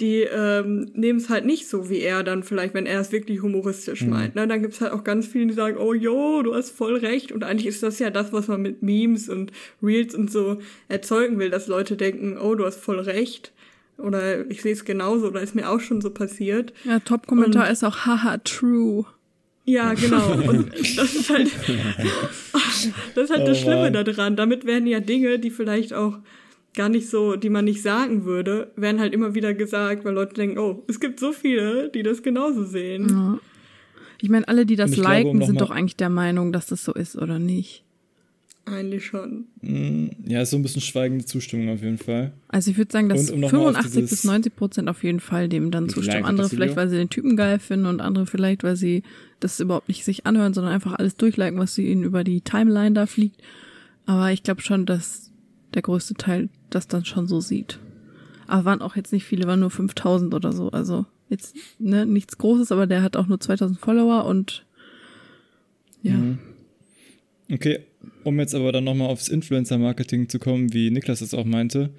die ähm, nehmen es halt nicht so wie er dann vielleicht, wenn er es wirklich humoristisch mhm. meint. Ne? Dann gibt's halt auch ganz viele, die sagen, oh jo, du hast voll recht. Und eigentlich ist das ja das, was man mit Memes und Reels und so erzeugen will, dass Leute denken, oh, du hast voll recht. Oder ich sehe es genauso, oder ist mir auch schon so passiert. Ja, Top-Kommentar ist auch haha true. Ja, genau. Und das ist halt, das ist halt oh, das Schlimme daran. Damit werden ja Dinge, die vielleicht auch gar nicht so, die man nicht sagen würde, werden halt immer wieder gesagt, weil Leute denken, oh, es gibt so viele, die das genauso sehen. Ja. Ich meine, alle, die das liken, glaube, sind doch eigentlich der Meinung, dass das so ist, oder nicht? Eigentlich schon. Mm, ja, ist so ein bisschen schweigende Zustimmung auf jeden Fall. Also ich würde sagen, dass um 85 bis 90 Prozent auf jeden Fall dem dann zustimmen. Andere vielleicht, weil sie den Typen geil finden und andere vielleicht, weil sie das überhaupt nicht sich anhören, sondern einfach alles durchliken, was sie ihnen über die Timeline da fliegt. Aber ich glaube schon, dass der größte Teil das dann schon so sieht. Aber waren auch jetzt nicht viele, waren nur 5000 oder so. Also jetzt ne, nichts Großes, aber der hat auch nur 2000 Follower und ja. Mhm. Okay, um jetzt aber dann nochmal aufs Influencer-Marketing zu kommen, wie Niklas es auch meinte,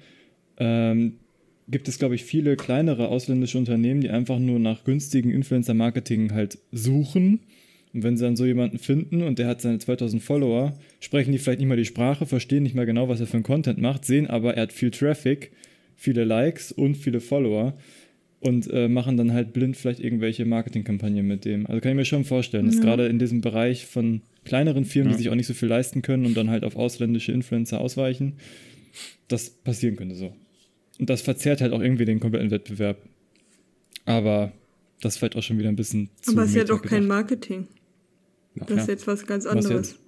ähm, gibt es, glaube ich, viele kleinere ausländische Unternehmen, die einfach nur nach günstigen Influencer-Marketing halt suchen. Und wenn sie dann so jemanden finden und der hat seine 2000 Follower, sprechen die vielleicht nicht mal die Sprache, verstehen nicht mal genau, was er für einen Content macht, sehen aber, er hat viel Traffic, viele Likes und viele Follower und äh, machen dann halt blind vielleicht irgendwelche Marketingkampagnen mit dem. Also kann ich mir schon vorstellen, dass gerade in diesem Bereich von kleineren Firmen, ja. die sich auch nicht so viel leisten können und dann halt auf ausländische Influencer ausweichen, das passieren könnte so. Und das verzerrt halt auch irgendwie den kompletten Wettbewerb. Aber das ist vielleicht auch schon wieder ein bisschen zu Aber es ist ja doch kein Marketing. Ja, das ist jetzt was ganz anderes. Was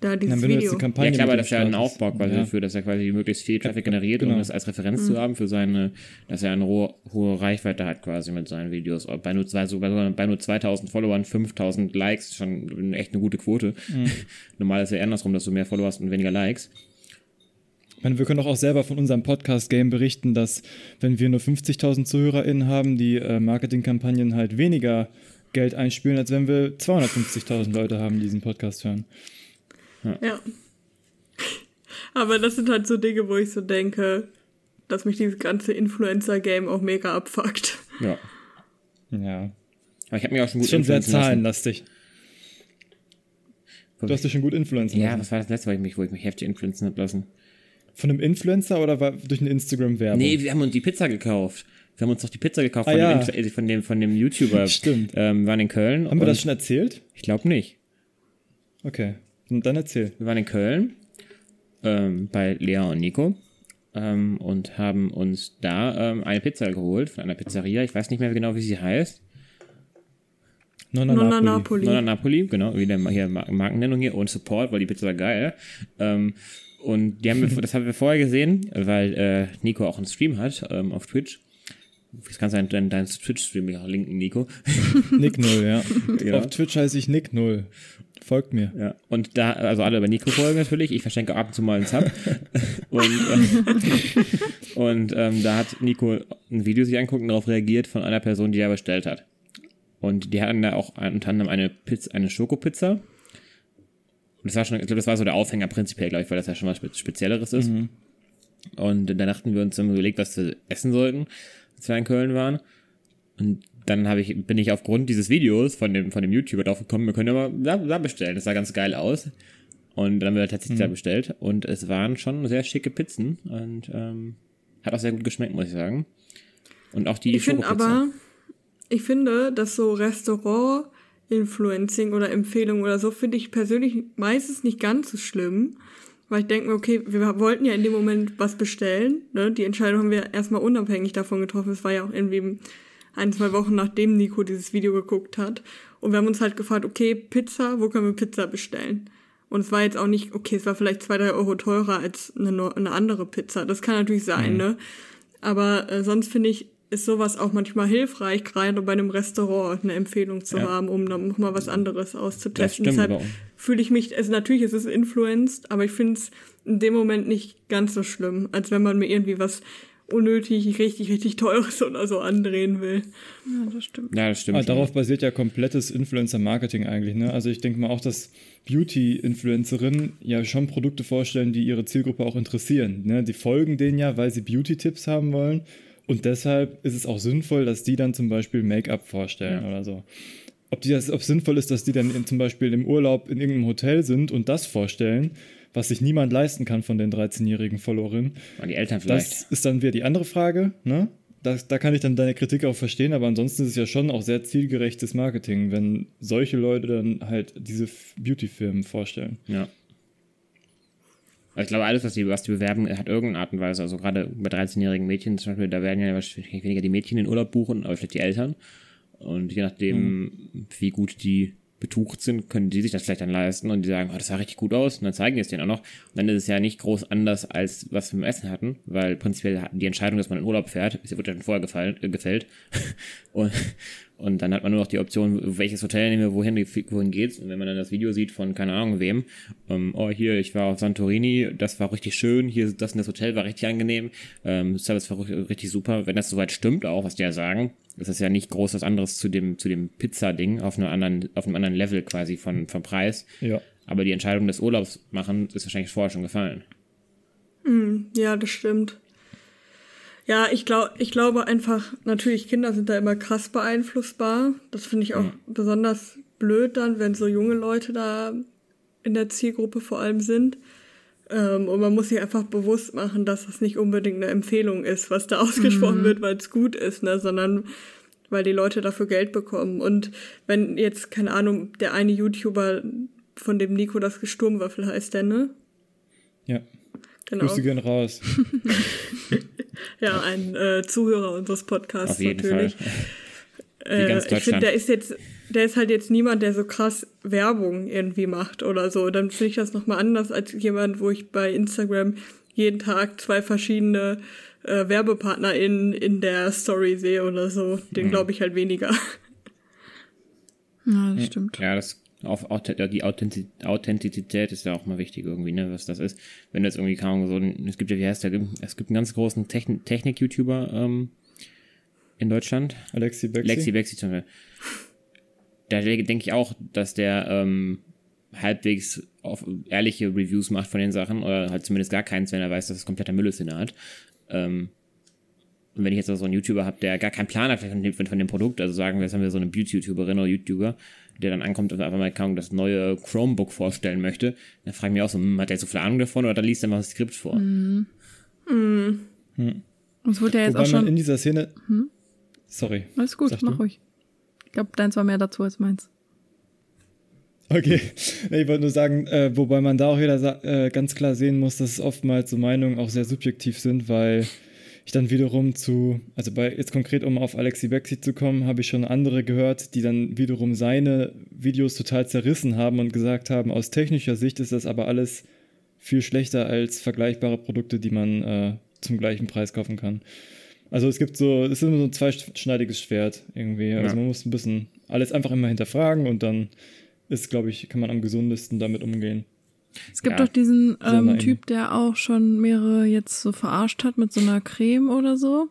da dieses Video. ja klar, aber das ist ja ein Aufbau quasi ja. dafür, dass er quasi möglichst viel Traffic generiert, genau. um das als Referenz mhm. zu haben für seine, dass er eine hohe, hohe Reichweite hat quasi mit seinen Videos. Bei nur, also bei nur 2000 Followern, 5000 Likes, schon echt eine gute Quote. Mhm. Normal ist ja andersrum, dass du mehr Follower hast und weniger Likes. Ich meine, wir können doch auch selber von unserem Podcast-Game berichten, dass wenn wir nur 50.000 ZuhörerInnen haben, die äh, Marketingkampagnen halt weniger Geld einspielen, als wenn wir 250.000 Leute haben, die diesen Podcast hören. Ja. ja. Aber das sind halt so Dinge, wo ich so denke, dass mich dieses ganze Influencer-Game auch mega abfuckt. Ja. Ja. Aber ich habe mir auch schon gut Schon sehr zahlenlastig. Du hast dich schon gut influenzen Ja, was war das letzte, wo ich mich, wo ich mich heftig influenzen habe lassen? Von einem Influencer oder war durch eine Instagram-Werbung? Nee, wir haben uns die Pizza gekauft. Wir haben uns doch die Pizza gekauft ah, von, ja. dem, von, dem, von dem YouTuber. Stimmt. Ähm, wir waren in Köln. Haben wir das schon erzählt? Ich glaube nicht. Okay. Und dann erzähl. Wir waren in Köln ähm, bei Lea und Nico ähm, und haben uns da ähm, eine Pizza geholt von einer Pizzeria. Ich weiß nicht mehr genau, wie sie heißt. Nonna, Nonna Napoli. Nonna Napoli, genau, wieder hier Markennennung hier und Support, weil die Pizza war geil. Ähm, und die haben wir, das haben wir vorher gesehen, weil äh, Nico auch einen Stream hat ähm, auf Twitch. Das kannst du deinen, deinen Twitch-Stream linken, Nico. Nick Null, ja. Genau. Auf Twitch heiße ich Nick Null. Folgt mir. Ja. Und da, also alle über Nico folgen natürlich. Ich verschenke ab und zu mal einen Sub. und äh, und ähm, da hat Nico ein Video sich anguckt und darauf reagiert von einer Person, die er bestellt hat. Und die hatten da auch unter anderem eine Pizza, eine Schokopizza. Und das war schon, ich glaube, das war so der Aufhänger prinzipiell, glaube ich, weil das ja schon was Spezielleres ist. Mhm. Und dann dachten wir uns, haben überlegt, was wir essen sollten, als wir in Köln waren. Und dann habe ich, bin ich aufgrund dieses Videos von dem, von dem YouTuber drauf gekommen, wir können ja mal da, da bestellen. Das sah ganz geil aus. Und dann haben wir tatsächlich mhm. da bestellt. Und es waren schon sehr schicke Pizzen. Und ähm, hat auch sehr gut geschmeckt, muss ich sagen. Und auch die Ich finde aber, ich finde, dass so Restaurant-Influencing oder Empfehlungen oder so finde ich persönlich meistens nicht ganz so schlimm. Weil ich denke mir, okay, wir wollten ja in dem Moment was bestellen. Ne? Die Entscheidung haben wir erstmal unabhängig davon getroffen. Es war ja auch irgendwie ein, zwei Wochen nachdem Nico dieses Video geguckt hat. Und wir haben uns halt gefragt, okay, Pizza, wo können wir Pizza bestellen? Und es war jetzt auch nicht, okay, es war vielleicht zwei, drei Euro teurer als eine, eine andere Pizza. Das kann natürlich sein, mhm. ne? Aber äh, sonst finde ich, ist sowas auch manchmal hilfreich, gerade bei einem Restaurant eine Empfehlung zu ja. haben, um dann nochmal was anderes auszutesten. Deshalb fühle ich mich, also natürlich ist es influenced, aber ich finde es in dem Moment nicht ganz so schlimm, als wenn man mir irgendwie was unnötig richtig, richtig teures oder so andrehen will. Ja, das stimmt. Ja, das stimmt. Aber darauf basiert ja komplettes Influencer-Marketing eigentlich. Ne? Also ich denke mal auch, dass Beauty-Influencerinnen ja schon Produkte vorstellen, die ihre Zielgruppe auch interessieren. Ne? Die folgen denen ja, weil sie Beauty-Tipps haben wollen Und deshalb ist es auch sinnvoll, dass die dann zum Beispiel Make-up vorstellen ja. oder so. Ob, die das, ob sinnvoll ist, dass die dann in, zum Beispiel im Urlaub in irgendeinem Hotel sind und das vorstellen, was sich niemand leisten kann von den 13-jährigen Followerinnen. Und die Eltern vielleicht. Das ist dann wieder die andere Frage, ne? Das, da kann ich dann deine Kritik auch verstehen, aber ansonsten ist es ja schon auch sehr zielgerechtes Marketing, wenn solche Leute dann halt diese Beauty-Firmen vorstellen. Ja. ich glaube, alles, was die, was die bewerben, hat irgendeine Art und Weise. Also gerade bei 13-jährigen Mädchen zum Beispiel, da werden ja wahrscheinlich weniger die Mädchen in Urlaub buchen, aber vielleicht die Eltern. Und je nachdem, mhm. wie gut die betucht sind, können die sich das vielleicht dann leisten und die sagen, oh, das sah richtig gut aus und dann zeigen die es denen auch noch. Und dann ist es ja nicht groß anders, als was wir im Essen hatten, weil prinzipiell die Entscheidung, dass man in Urlaub fährt, wird ja schon vorher gefallen, äh, gefällt. und, und dann hat man nur noch die Option, welches Hotel nehmen wir, wohin, wohin geht's. Und wenn man dann das Video sieht von keine Ahnung wem, ähm, oh hier, ich war auf Santorini, das war richtig schön, hier das und das Hotel war richtig angenehm, ähm, Service war richtig super. Wenn das soweit stimmt auch, was die ja sagen, das ist ja nicht groß was anderes zu dem, zu dem Pizza-Ding auf, einer anderen, auf einem anderen Level quasi von, vom Preis. Ja. Aber die Entscheidung des Urlaubs machen ist wahrscheinlich vorher schon gefallen. Mm, ja, das stimmt. Ja, ich glaube, ich glaube einfach, natürlich, Kinder sind da immer krass beeinflussbar. Das finde ich auch mhm. besonders blöd dann, wenn so junge Leute da in der Zielgruppe vor allem sind. Ähm, und man muss sich einfach bewusst machen, dass das nicht unbedingt eine Empfehlung ist, was da ausgesprochen mhm. wird, weil es gut ist, ne, sondern weil die Leute dafür Geld bekommen. Und wenn jetzt, keine Ahnung, der eine YouTuber, von dem Nico das Gesturmwaffel heißt, der, ne? Ja. Genau. Grüße gehen raus. ja, ein äh, Zuhörer unseres Podcasts Auf jeden natürlich. Fall. Äh, ich finde, der ist jetzt, der ist halt jetzt niemand, der so krass Werbung irgendwie macht oder so. Dann finde ich das nochmal anders als jemand, wo ich bei Instagram jeden Tag zwei verschiedene äh, Werbepartner in, in der Story sehe oder so. Den mhm. glaube ich halt weniger. Ja, das stimmt. Ja, das auf, auf, die Authentizität ist ja auch mal wichtig irgendwie, ne, was das ist. Wenn du jetzt irgendwie, Ahnung, so ein, es gibt ja, wie heißt der, es gibt einen ganz großen Technik-YouTuber, ähm, in Deutschland. Alexi Bexi. Alexi Bexi zum Beispiel. Da denke ich auch, dass der ähm, halbwegs auf ehrliche Reviews macht von den Sachen oder halt zumindest gar keins, wenn er weiß, dass es kompletter Müll ist in der Art. Ähm, und wenn ich jetzt so einen YouTuber habe, der gar keinen Plan hat von dem, von dem Produkt, also sagen wir, jetzt haben wir so eine Beauty-YouTuberin oder YouTuber, der dann ankommt und einfach mal kaum das neue Chromebook vorstellen möchte, dann frage ich mich auch so, hm, hat der so viel Ahnung davon oder liest er mal das Skript vor? Mhm. Mhm. Hm. Und wurde ja jetzt Wobei auch schon in dieser Szene hm? Sorry. Alles gut, mach du? ruhig. Ich glaube, deins war mehr dazu als meins. Okay, ich wollte nur sagen, äh, wobei man da auch wieder äh, ganz klar sehen muss, dass oftmals so Meinungen auch sehr subjektiv sind, weil ich dann wiederum zu, also bei jetzt konkret um auf Alexi Bexi zu kommen, habe ich schon andere gehört, die dann wiederum seine Videos total zerrissen haben und gesagt haben, aus technischer Sicht ist das aber alles viel schlechter als vergleichbare Produkte, die man äh, zum gleichen Preis kaufen kann. Also es gibt so, es ist immer so ein zweischneidiges Schwert irgendwie. Also ja. man muss ein bisschen alles einfach immer hinterfragen und dann ist, glaube ich, kann man am gesundesten damit umgehen. Es gibt ja. doch diesen ähm, Typ, der auch schon mehrere jetzt so verarscht hat mit so einer Creme oder so.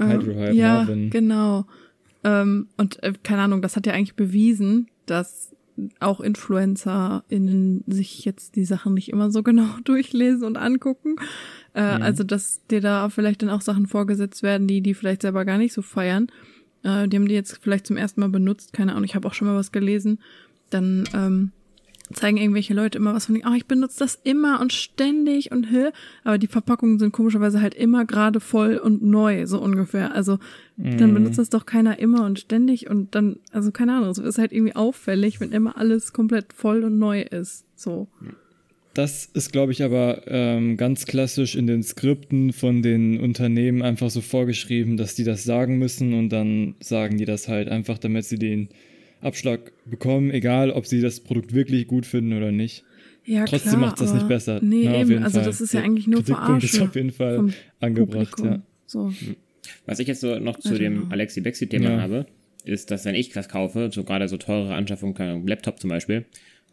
Ähm, ja, Marvin. genau. Ähm, und äh, keine Ahnung, das hat ja eigentlich bewiesen, dass auch InfluencerInnen sich jetzt die Sachen nicht immer so genau durchlesen und angucken. Äh, mhm. Also, dass dir da vielleicht dann auch Sachen vorgesetzt werden, die die vielleicht selber gar nicht so feiern. Äh, die haben die jetzt vielleicht zum ersten Mal benutzt, keine Ahnung, ich habe auch schon mal was gelesen. Dann ähm, zeigen irgendwelche Leute immer was von, oh, ich benutze das immer und ständig und hä, aber die Verpackungen sind komischerweise halt immer gerade voll und neu, so ungefähr. Also dann mhm. benutzt das doch keiner immer und ständig und dann, also keine Ahnung, so ist halt irgendwie auffällig, wenn immer alles komplett voll und neu ist. So. Das ist, glaube ich, aber ähm, ganz klassisch in den Skripten von den Unternehmen einfach so vorgeschrieben, dass die das sagen müssen und dann sagen die das halt einfach, damit sie den Abschlag bekommen, egal ob sie das Produkt wirklich gut finden oder nicht. Ja, Trotzdem macht das nicht besser. Nee, Na, eben. also Fall. das ist ja eigentlich nur Kritikpunkt ist auf jeden Fall angebracht, ja. So. Was ich jetzt so noch zu dem Alexi Bexi-Thema ja. habe, ist, dass wenn ich was kaufe, so gerade so teure Anschaffungen, Laptop zum Beispiel,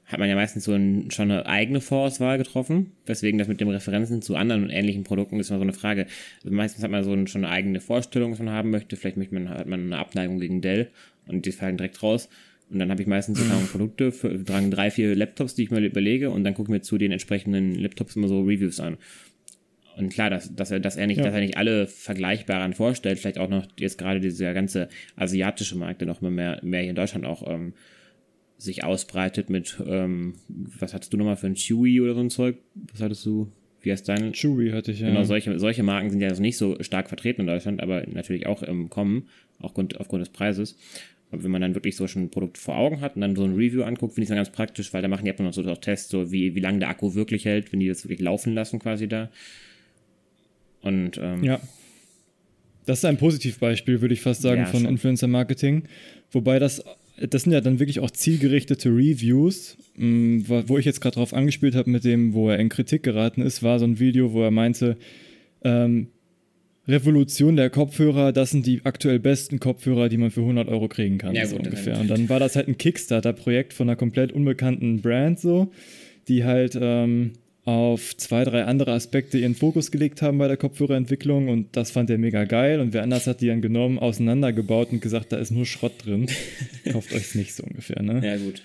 hat man ja meistens so ein, schon eine eigene Vorauswahl getroffen. Deswegen das mit den Referenzen zu anderen und ähnlichen Produkten ist immer so eine Frage. Also meistens hat man so ein, schon eine eigene Vorstellung, was man haben möchte. Vielleicht möchte man, hat man eine Abneigung gegen Dell und die fallen direkt raus. Und dann habe ich meistens so Produkte, für, dran drei, vier Laptops, die ich mir überlege und dann gucke ich mir zu den entsprechenden Laptops immer so Reviews an. Und klar, dass, dass er, dass er nicht, Ja. dass er nicht alle vergleichbaren vorstellt, vielleicht auch noch jetzt gerade dieser ganze asiatische Markt, der noch immer mehr, mehr hier in Deutschland auch ähm, sich ausbreitet mit, ähm, was hattest du nochmal für ein Chewy oder so ein Zeug? Was hattest du? Wie heißt dein? Chewy hatte ich ja. Genau, solche, solche Marken sind ja also nicht so stark vertreten in Deutschland, aber natürlich auch im Kommen, auch aufgrund, aufgrund des Preises. Aber wenn man dann wirklich so schon ein Produkt vor Augen hat und dann so ein Review anguckt, finde ich es dann ganz praktisch, weil da machen die und zu noch so Tests, so wie, wie lange der Akku wirklich hält, wenn die das wirklich laufen lassen quasi da. Und ähm, Ja. Das ist ein Positivbeispiel, würde ich fast sagen, Ja, von schon. Influencer-Marketing. Wobei das, das sind ja dann wirklich auch zielgerichtete Reviews. wo wo ich jetzt gerade drauf angespielt habe mit dem, wo er in Kritik geraten ist, war so ein Video, wo er meinte, ähm, Revolution der Kopfhörer, das sind die aktuell besten Kopfhörer, die man für 100 Euro kriegen kann, Ja, so gut, ungefähr. Und dann war das halt ein Kickstarter-Projekt von einer komplett unbekannten Brand so, die halt ähm, auf zwei, drei andere Aspekte ihren Fokus gelegt haben bei der Kopfhörerentwicklung und das fand er mega geil und wer anders hat die dann genommen, auseinandergebaut und gesagt, da ist nur Schrott drin. Kauft euch's nicht so ungefähr, ne? ja gut.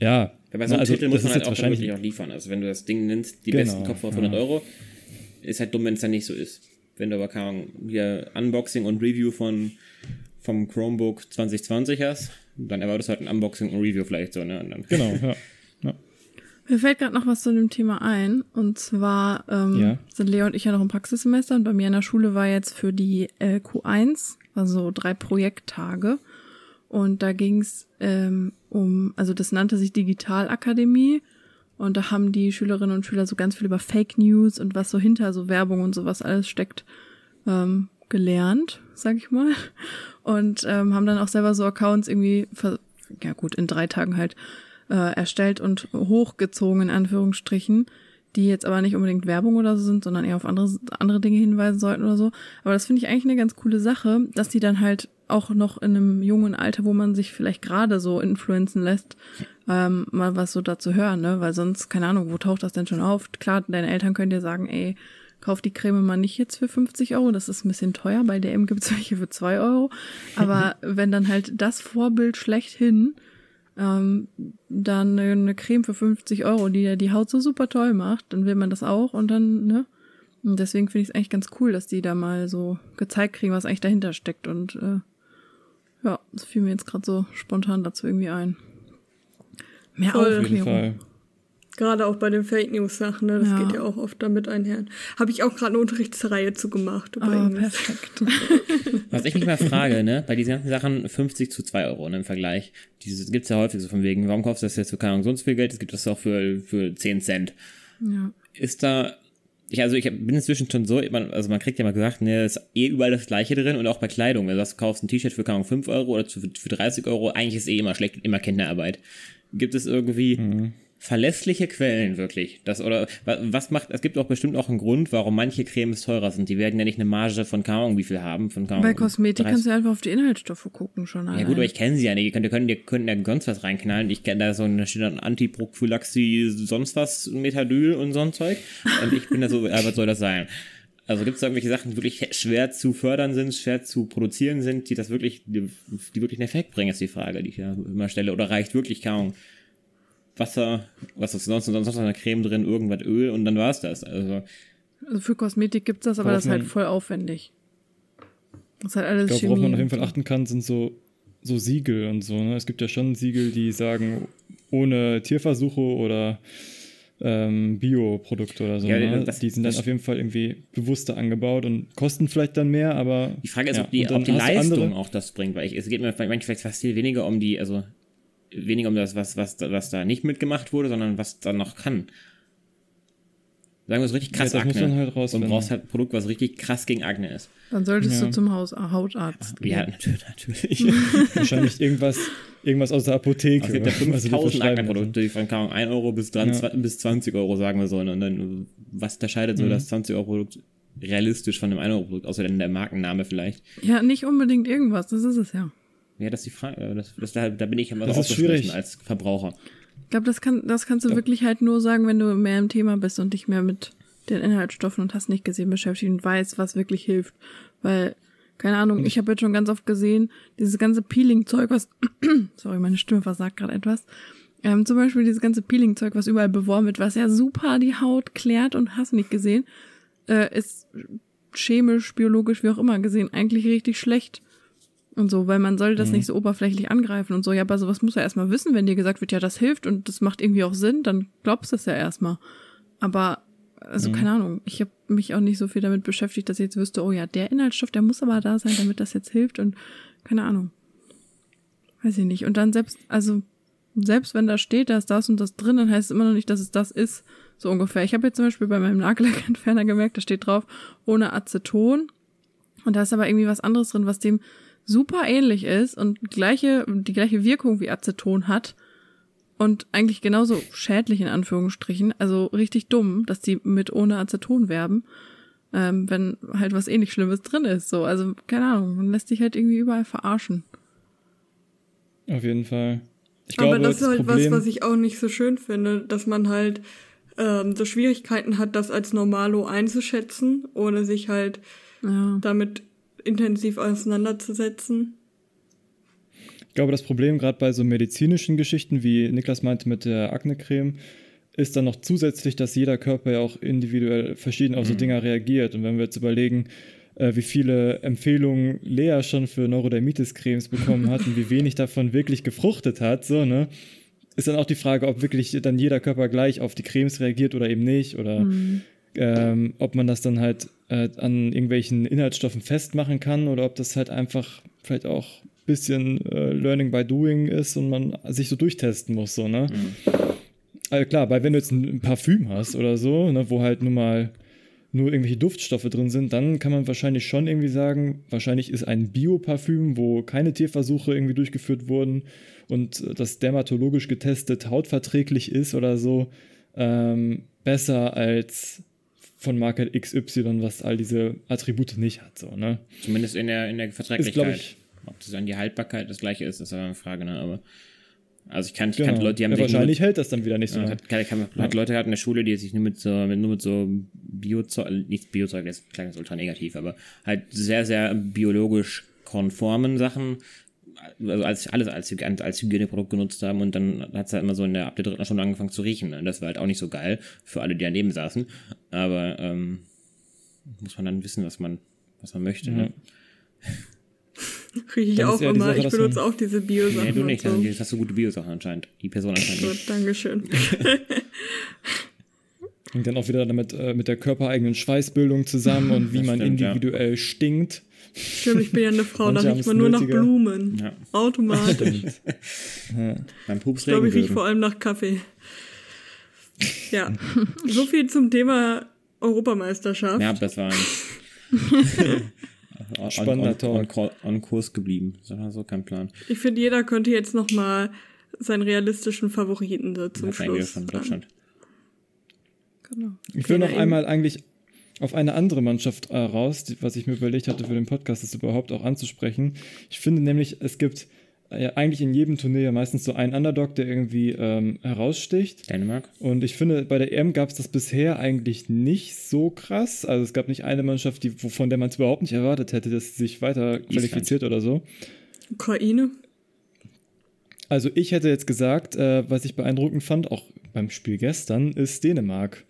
Ja. Ja, bei so einem also, Titel muss man halt jetzt auch wahrscheinlich auch liefern. Also wenn du das Ding nimmst, die Genau, besten Kopfhörer für 100 Euro, ist halt dumm, wenn es dann nicht so ist. Wenn du aber keine Ahnung, hier Unboxing und Review von vom Chromebook 2020 hast, dann erwartest du halt ein Unboxing und Review vielleicht so, ne? Und dann, Genau, ja. ja. Mir fällt gerade noch was zu dem Thema ein. Und zwar ähm, Ja. sind Lea und ich ja noch im Praxissemester und bei mir in der Schule war jetzt für die äh, Q1, also drei Projekttage. Und da ging es ähm, um, also das nannte sich Digitalakademie. Und da haben die Schülerinnen und Schüler so ganz viel über Fake News und was so hinter so Werbung und sowas alles steckt, ähm, gelernt, sag ich mal. Und ähm, haben dann auch selber so Accounts irgendwie, ja gut, in drei Tagen halt äh, erstellt und hochgezogen, in Anführungsstrichen, die jetzt aber nicht unbedingt Werbung oder so sind, sondern eher auf andere, andere Dinge hinweisen sollten oder so. Aber das finde ich eigentlich eine ganz coole Sache, dass die dann halt auch noch in einem jungen Alter, wo man sich vielleicht gerade so influenzen lässt, ähm, mal was so dazu hören, ne? Weil sonst, keine Ahnung, wo taucht das denn schon auf? Klar, deine Eltern können dir sagen, ey, kauf die Creme mal nicht jetzt für 50 Euro, das ist ein bisschen teuer. Bei DM gibt's welche für 2 Euro. Aber wenn dann halt das Vorbild schlechthin ähm, dann eine, Creme für 50 Euro, die ja die Haut so super toll macht, dann will man das auch und dann, ne? Und deswegen finde ich es eigentlich ganz cool, dass die da mal so gezeigt kriegen, was eigentlich dahinter steckt. Und äh, ja, das fiel mir jetzt gerade so spontan dazu irgendwie ein. Mehr Voll. Aufklärung. Gerade auch bei den Fake News Sachen, ne? Das Ja. geht ja auch oft damit einher. Habe ich auch gerade eine Unterrichtsreihe zu gemacht Ah, übrigens. perfekt. Was ich mich mal frage, ne, bei diesen ganzen Sachen 50 zu 2 Euro ne, im Vergleich. Dieses gibt's ja häufig so von wegen, warum kaufst du das jetzt für keine Ahnung, sonst viel Geld? Es gibt das auch für, für 10 Cent. ja. Ist da, ich, also ich bin inzwischen schon so, man, also man kriegt ja mal gesagt, ne, ist eh überall das Gleiche drin und auch bei Kleidung. Wenn du sagst, du kaufst ein T-Shirt für keine Ahnung, 5 Euro oder für, für 30 Euro, eigentlich ist eh immer schlecht und immer Kinderarbeit. Gibt es irgendwie verlässliche Quellen wirklich? Das, oder wa- was macht, es gibt auch bestimmt auch einen Grund, warum manche Cremes teurer sind. Die werden ja nicht eine Marge von Ahnung wie viel haben. Von keine Bei Kosmetik 30. kannst du einfach auf die Inhaltsstoffe gucken schon. Ja gut, aber ich kenne sie ja nicht. Ihr könnt, ihr könnt, ihr könnt ja sonst was reinknallen. Ich kenne da so eine steht dann Antiprophylaxie, sonst was, Methadyl und so ein Zeug. Und ich bin da so, ja, was soll das sein? Also gibt es da irgendwelche Sachen, die wirklich schwer zu fördern sind, schwer zu produzieren sind, die das wirklich, die, die wirklich einen Effekt bringen, ist die Frage, die ich ja immer stelle. Oder reicht wirklich kaum Wasser, was ist sonst, sonst noch eine Creme drin, irgendwas Öl und dann war's das. Also Also für Kosmetik gibt's das, aber das ist halt voll aufwendig. Das ist halt alles Ich Chemie. worauf man auf jeden Fall achten kann, sind so, so Siegel und so. Ne? Es gibt ja schon Siegel, die sagen, ohne Tierversuche oder ähm, Bioprodukte oder so. Ja, ne? das- die sind dann auf jeden Fall irgendwie bewusster angebaut und kosten vielleicht dann mehr, aber. Die Frage ist, ja, ob die, ob die Leistung andere- auch das bringt, weil ich, es geht mir manchmal vielleicht fast viel weniger um die, also weniger um das, was, was, was da nicht mitgemacht wurde, sondern was da noch kann. Sagen wir es richtig krass Ja, Akne. halt und brauchst halt ein Produkt, was richtig krass gegen Akne ist. Dann solltest Ja. du zum Haus Hautarzt. gehen. Ja, natürlich. natürlich. Wahrscheinlich irgendwas, irgendwas aus der Apotheke. Es gibt ja was sie dir 5000 verschreiben Akne-Produkte, die von kaum 1 Euro bis, dran, Ja. bis 20 Euro, sagen wir so. Und dann, was unterscheidet Mhm. so das 20-Euro-Produkt realistisch von dem 1-Euro-Produkt, außer denn der Markenname vielleicht? Ja, nicht unbedingt irgendwas, das ist es ja. Ja, das ist die Frage. Das, das, da, da bin ich immer Das so ist schwierig. als Verbraucher. Ich glaube, das, kann, das kannst du wirklich halt nur sagen, wenn du mehr im Thema bist und dich mehr mit den Inhaltsstoffen und hast nicht gesehen beschäftigt und weißt, was wirklich hilft. Weil, keine Ahnung, ich habe jetzt schon ganz oft gesehen, dieses ganze Peeling-Zeug, was, sorry, meine Stimme versagt gerade etwas, ähm, zum Beispiel dieses ganze Peeling-Zeug, was überall beworben wird, was ja super die Haut klärt und hast nicht gesehen. äh, ist chemisch, biologisch, wie auch immer gesehen, eigentlich richtig schlecht. Und so, weil man soll das mhm. nicht so oberflächlich angreifen und so. Ja, aber sowas muss er erstmal wissen, wenn dir gesagt wird, ja, das hilft und das macht irgendwie auch Sinn, dann glaubst du es ja erstmal. Aber, also mhm. keine Ahnung, ich habe mich auch nicht so viel damit beschäftigt, dass ich jetzt wüsste, oh ja, der Inhaltsstoff, der muss aber da sein, damit das jetzt hilft und keine Ahnung. Weiß ich nicht. Und dann selbst, also selbst wenn da steht, da ist das und das drin, dann heißt es immer noch nicht, dass es das ist. So ungefähr. Ich habe jetzt zum Beispiel bei meinem Nagellackentferner gemerkt, da steht drauf, ohne Aceton. Und da ist aber irgendwie was anderes drin, was dem super ähnlich ist und gleiche, die gleiche Wirkung wie Aceton hat. Und eigentlich genauso schädlich in Anführungsstrichen. Also richtig dumm, dass die mit ohne Aceton werben. Ähm, wenn halt was ähnlich Schlimmes drin ist. So, also keine Ahnung, man lässt sich halt irgendwie überall verarschen. Auf jeden Fall. Ich glaube, Aber das ist halt Problem was, was ich auch nicht so schön finde, dass man halt ähm, so Schwierigkeiten hat, das als Normalo einzuschätzen, ohne sich halt ja. damit intensiv auseinanderzusetzen. Ich glaube, das Problem gerade bei so medizinischen Geschichten, wie Niklas meinte mit der Aknecreme, ist dann noch zusätzlich, dass jeder Körper ja auch individuell verschieden auf so mhm. Dinger reagiert. Und wenn wir jetzt überlegen, äh, wie viele Empfehlungen Lea schon für Neurodermitis-Cremes bekommen hat und wie wenig davon wirklich gefruchtet hat, so, ne? Ist dann auch die Frage, ob wirklich dann jeder Körper gleich auf die Cremes reagiert oder eben nicht. Oder mhm. ähm, ob man das dann halt äh, an irgendwelchen Inhaltsstoffen festmachen kann oder ob das halt einfach vielleicht auch ein bisschen äh, Learning by Doing ist und man sich so durchtesten muss, so, ne? Mhm. Also klar, weil wenn du jetzt ein Parfüm hast oder so, ne, wo halt nun mal nur irgendwelche Duftstoffe drin sind, dann kann man wahrscheinlich schon irgendwie sagen, wahrscheinlich ist ein Bioparfüm, wo keine Tierversuche irgendwie durchgeführt wurden und das dermatologisch getestet hautverträglich ist oder so, ähm, besser als von Marke XY, was all diese Attribute nicht hat. So, ne? Zumindest in der, in der Verträglichkeit. Ist, ich, Ob das an die Haltbarkeit das gleiche ist, ist aber eine Frage, ne? Aber also ich, kann, ich genau. kannte Leute, die haben ja, wahrscheinlich nur, hält das dann wieder nicht so. Ja, kann, kann, kann, ja. Leute hatten in der Schule, die sich nur mit so, nur mit so Biozeug, nicht Biozeug, das klingt ultra negativ, aber halt sehr, sehr biologisch konformen Sachen, also als alles als, als Hygieneprodukt genutzt haben und dann hat es halt immer so in der ab der dritten Stunde angefangen zu riechen. Ne? Das war halt auch nicht so geil für alle, die daneben saßen. Aber ähm, muss man dann wissen, was man, was man möchte. Mhm. Ne? Kriege ich auch ja immer. Sache, ich benutze auch diese Bio-Sachen. Nee, du nicht. So. Dann hast du gute Bio-Sachen anscheinend. Die Person anscheinend Gut. Dankeschön. Hängt dann auch wieder damit äh, mit der körpereigenen Schweißbildung zusammen und wie man stimmt, individuell ja. stinkt. Stimmt, ich bin ja eine Frau, da riecht man nur nach Blumen. Ja. Automatisch. ja. Beim Pups Ich glaube, ich rieche vor allem nach Kaffee. Ja, so viel zum Thema Europameisterschaft. Ja, das war Spannender on, Talk. On, on, Kurs geblieben. Das war so kein Plan. Ich finde, jeder könnte jetzt noch mal seinen realistischen Favoriten so zum Schluss. Von Deutschland. Genau. Ich will noch einmal eigentlich auf eine andere Mannschaft äh, raus, die, was ich mir überlegt hatte für den Podcast, das überhaupt auch anzusprechen. Ich finde nämlich, es gibt äh, eigentlich in jedem Turnier ja meistens so einen Underdog, der irgendwie ähm, heraussticht. Dänemark. Und ich finde, bei der EM gab es das bisher eigentlich nicht so krass. Also es gab nicht eine Mannschaft, die, von der man es überhaupt nicht erwartet hätte, dass sie sich weiter qualifiziert oder so. Ukraine. Also ich hätte jetzt gesagt, äh, was ich beeindruckend fand, auch beim Spiel gestern, ist Dänemark.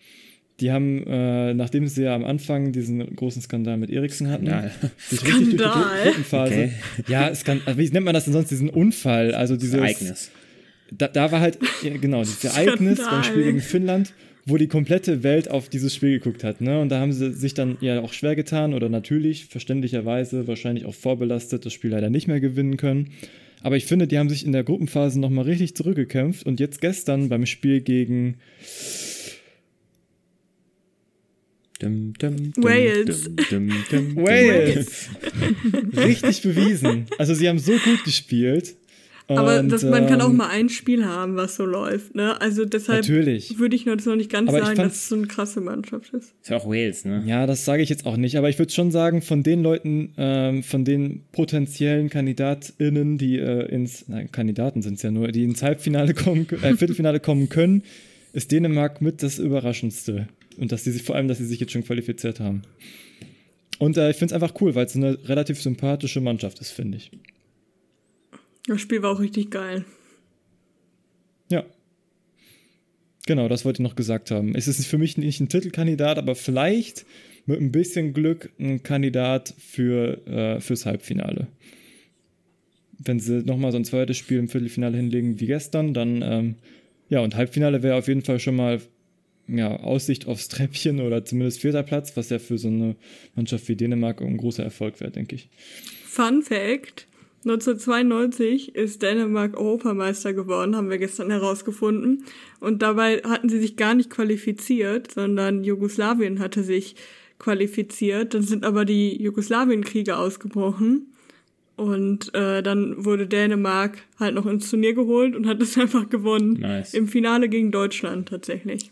Die haben, äh, nachdem sie ja am Anfang diesen großen Skandal mit Eriksen hatten, Skandal. sich Skandal. richtig durch die Gruppenphase. Okay. Ja, Skandal, wie nennt man das denn sonst, diesen Unfall? Also dieses Ereignis. Da, da war halt, genau, dieses Ereignis beim Spiel gegen Finnland, wo die komplette Welt auf dieses Spiel geguckt hat. Ne? Und da haben sie sich dann ja auch schwer getan oder natürlich, verständlicherweise, wahrscheinlich auch vorbelastet, das Spiel leider nicht mehr gewinnen können. Aber ich finde, die haben sich in der Gruppenphase nochmal richtig zurückgekämpft und jetzt gestern beim Spiel gegen Dum, dum, dum, Wales. Wales. Richtig bewiesen. Also sie haben so gut gespielt. Aber das, man kann auch ähm, mal ein Spiel haben, was so läuft, ne? Also deshalb natürlich. würde ich noch nicht ganz aber sagen, dass es so eine krasse Mannschaft ist. Ist ja auch Wales, ne? Ja, das sage ich jetzt auch nicht. Aber ich würde schon sagen, von den Leuten, ähm, von den potenziellen KandidatInnen, die äh, ins, nein, Kandidaten sind es ja nur, die ins Halbfinale kommen, äh, Viertelfinale kommen können, ist Dänemark mit das Überraschendste. Und dass sie sich, vor allem, dass sie sich jetzt schon qualifiziert haben. Und äh, ich finde es einfach cool, weil es eine relativ sympathische Mannschaft ist, finde ich. Das Spiel war auch richtig geil. Ja. Genau, das wollte ich noch gesagt haben. Es ist für mich nicht ein Titelkandidat, aber vielleicht mit ein bisschen Glück ein Kandidat für, äh, fürs Halbfinale. Wenn sie nochmal so ein zweites Spiel im Viertelfinale hinlegen wie gestern, dann ähm, ja, und Halbfinale wäre auf jeden Fall schon mal ja, Aussicht aufs Treppchen oder zumindest vierter Platz, was ja für so eine Mannschaft wie Dänemark ein großer Erfolg wäre, denke ich. Fun Fact: 1992 ist Dänemark Europameister geworden, haben wir gestern herausgefunden. Und dabei hatten sie sich gar nicht qualifiziert, sondern Jugoslawien hatte sich qualifiziert. Dann sind aber die Jugoslawienkriege ausgebrochen. Und äh, dann wurde Dänemark halt noch ins Turnier geholt und hat es einfach gewonnen. Nice. Im Finale gegen Deutschland tatsächlich.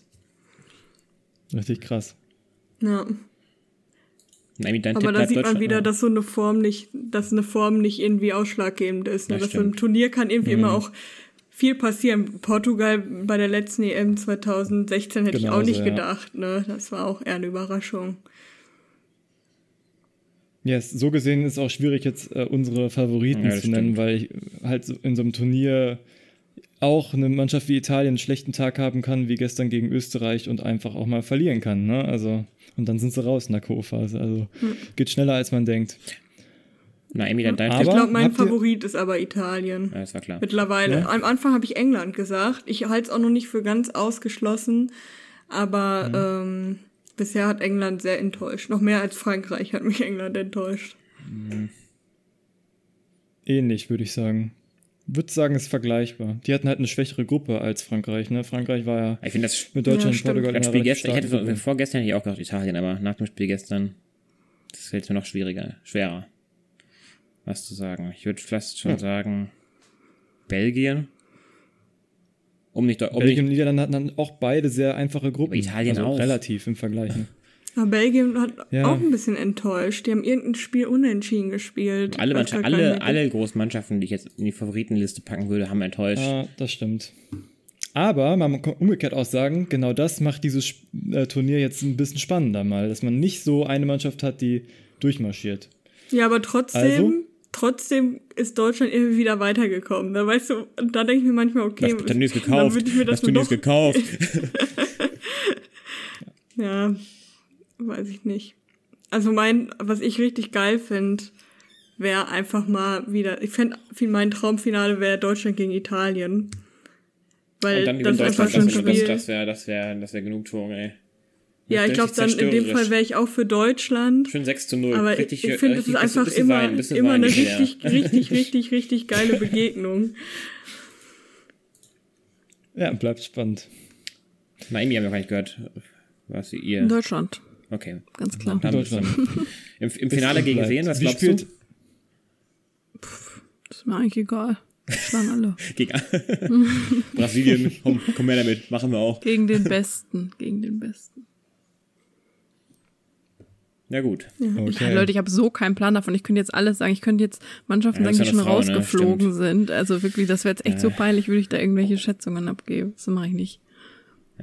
Richtig krass. Ja. Nein, Aber da sieht man wieder, ja. dass so eine Form nicht, dass eine Form nicht irgendwie ausschlaggebend ist. Ne? Das dass so ein. Turnier kann irgendwie Mhm. immer auch viel passieren. Portugal bei der letzten EM 2016 hätte ich auch Genauso, nicht ja. gedacht. Ne? Das war auch eher eine Überraschung. Yes, so gesehen ist auch schwierig, jetzt äh, unsere Favoriten Ja, zu nennen, stimmt. weil ich halt so in so einem Turnier auch eine Mannschaft wie Italien einen schlechten Tag haben kann, wie gestern gegen Österreich und einfach auch mal verlieren kann. Ne? Also, und dann sind sie raus in der Co-Phase. Also Hm. geht schneller, als man denkt. Na, Amy, dein, dein Aber- ich glaube, mein habt ihr- Favorit ist aber Italien. Ja, das war klar. Mittlerweile. Ja? Am Anfang habe ich England gesagt. Ich halte es auch noch nicht für ganz ausgeschlossen. Aber ähm, bisher hat England sehr enttäuscht. Noch mehr als Frankreich hat mich England enttäuscht. Ähnlich, würde ich sagen. Würde sagen, ist vergleichbar. Die hatten halt eine schwächere Gruppe als Frankreich. Ne? Frankreich war ja Ich finde das mit Deutschland Ja, und. Portugal Das Spiel gestern, ich hätte so, vorgestern hätte ich auch gedacht Italien, aber nach dem Spiel gestern, das fällt mir noch schwieriger, schwerer, was zu sagen. Ich würde fast schon Ja. sagen, Belgien. Um nicht, um Belgien nicht und Niederlande hatten dann auch beide sehr einfache Gruppen. Aber Italien also auch. Relativ im Vergleich. Ne? Aber Belgien hat Ja. auch ein bisschen enttäuscht. Die haben irgendein Spiel unentschieden gespielt. alle, Mannschaft, alle, alle großen Mannschaften, die ich jetzt in die Favoritenliste packen würde, haben enttäuscht. Ja, das stimmt. Aber man kann umgekehrt auch sagen, genau das macht dieses äh, Turnier jetzt ein bisschen spannender mal, dass man nicht so eine Mannschaft hat, die durchmarschiert. Ja, aber trotzdem, Also? trotzdem ist Deutschland irgendwie wieder weitergekommen. Da weißt du, da denke ich mir manchmal, okay, das Turnier ist dann gekauft. würde ich mir das, das Turnier ist gekauft. Ja, weiß ich nicht. Also mein, was ich richtig geil finde, wäre einfach mal wieder, ich fände, mein Traumfinale wäre Deutschland gegen Italien. Weil Und dann das gewinnt einfach Deutschland. schon Das, das, das wäre das wär, das wär Genugtuung, ey. ja, ich glaube dann in dem. Fall wäre ich auch für Deutschland. Schön 6 zu 0. Aber richtig, ich, finde, es ist einfach bisschen immer, Wein, bisschen immer Wein eine hinterher. richtig, richtig, richtig, richtig geile Begegnung. Ja, bleibt spannend. Naomi haben wir gar nicht gehört. Was ihr. In Deutschland, Okay. ganz klar. Dann Deutschland. Im, Im Finale gegen bleibt. wen? Was Wie glaubst spielt, du? Das ist mir eigentlich egal. Schlagen alle. Gegen Brasilien. Komm, komm her damit. Machen wir auch. Gegen den Besten. Gegen den Besten. Ja, gut. Okay. Ja, Leute, ich habe so keinen Plan davon. Ich könnte jetzt alles sagen. Ich könnte jetzt Mannschaften Ja, sagen, die ja schon Frau, ne? rausgeflogen Stimmt. sind. Also wirklich, das wäre jetzt echt so peinlich, würde ich da irgendwelche Schätzungen abgeben. Das mache ich nicht.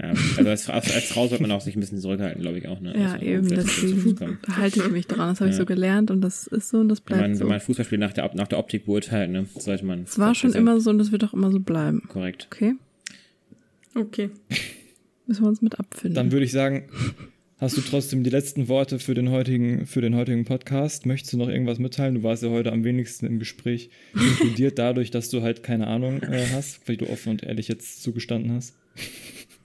Ja, also als, als, als Frau sollte man auch sich ein bisschen zurückhalten, glaube ich auch. Ne? Ja, Also, eben, deswegen. Da halte ich mich dran. Das habe ich Ja. so gelernt und das ist so und das Wenn bleibt man, so. wenn man Fußballspiel nach der, nach der Optik beurteilt, ne, sollte man. Es war schon immer so und das wird auch immer so bleiben. Korrekt. Okay? Okay. Müssen wir uns mit abfinden. Dann würde ich sagen, hast du trotzdem die letzten Worte für den heutigen, für den heutigen Podcast? Möchtest du noch irgendwas mitteilen? Du warst ja heute am wenigsten im Gespräch inkludiert dadurch, dass du halt keine Ahnung äh, hast, weil du offen und ehrlich jetzt zugestanden hast.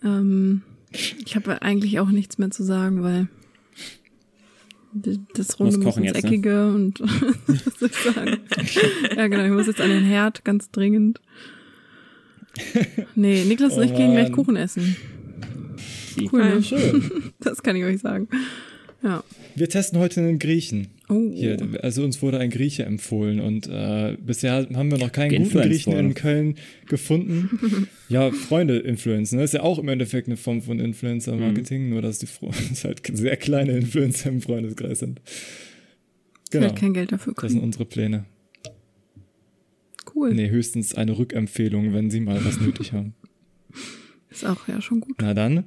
Ähm, ich habe eigentlich auch nichts mehr zu sagen, weil das Runde Muss ins jetzt, ne? Eckige und was soll ich sagen? ja, genau, ich muss jetzt an den Herd, ganz dringend. Nee, Niklas und Oh ich gehen gleich. Kuchen essen. Cool, ne? Schön. Das kann ich euch sagen. Ja. Wir testen heute einen Griechen. Oh. Hier, also uns wurde ein Grieche empfohlen und äh, bisher haben wir noch keinen guten Griechen in. Köln gefunden. ja, Freunde influenzen, ne? ist ja auch im Endeffekt eine Form von Influencer-Marketing, nur dass die dass halt sehr kleine Influencer im Freundeskreis sind. Genau, werde kein Geld dafür das sind kriegen. unsere Pläne. Cool. Nee, höchstens eine Rückempfehlung, wenn sie mal was nötig haben. Ist auch ja schon gut. Na dann,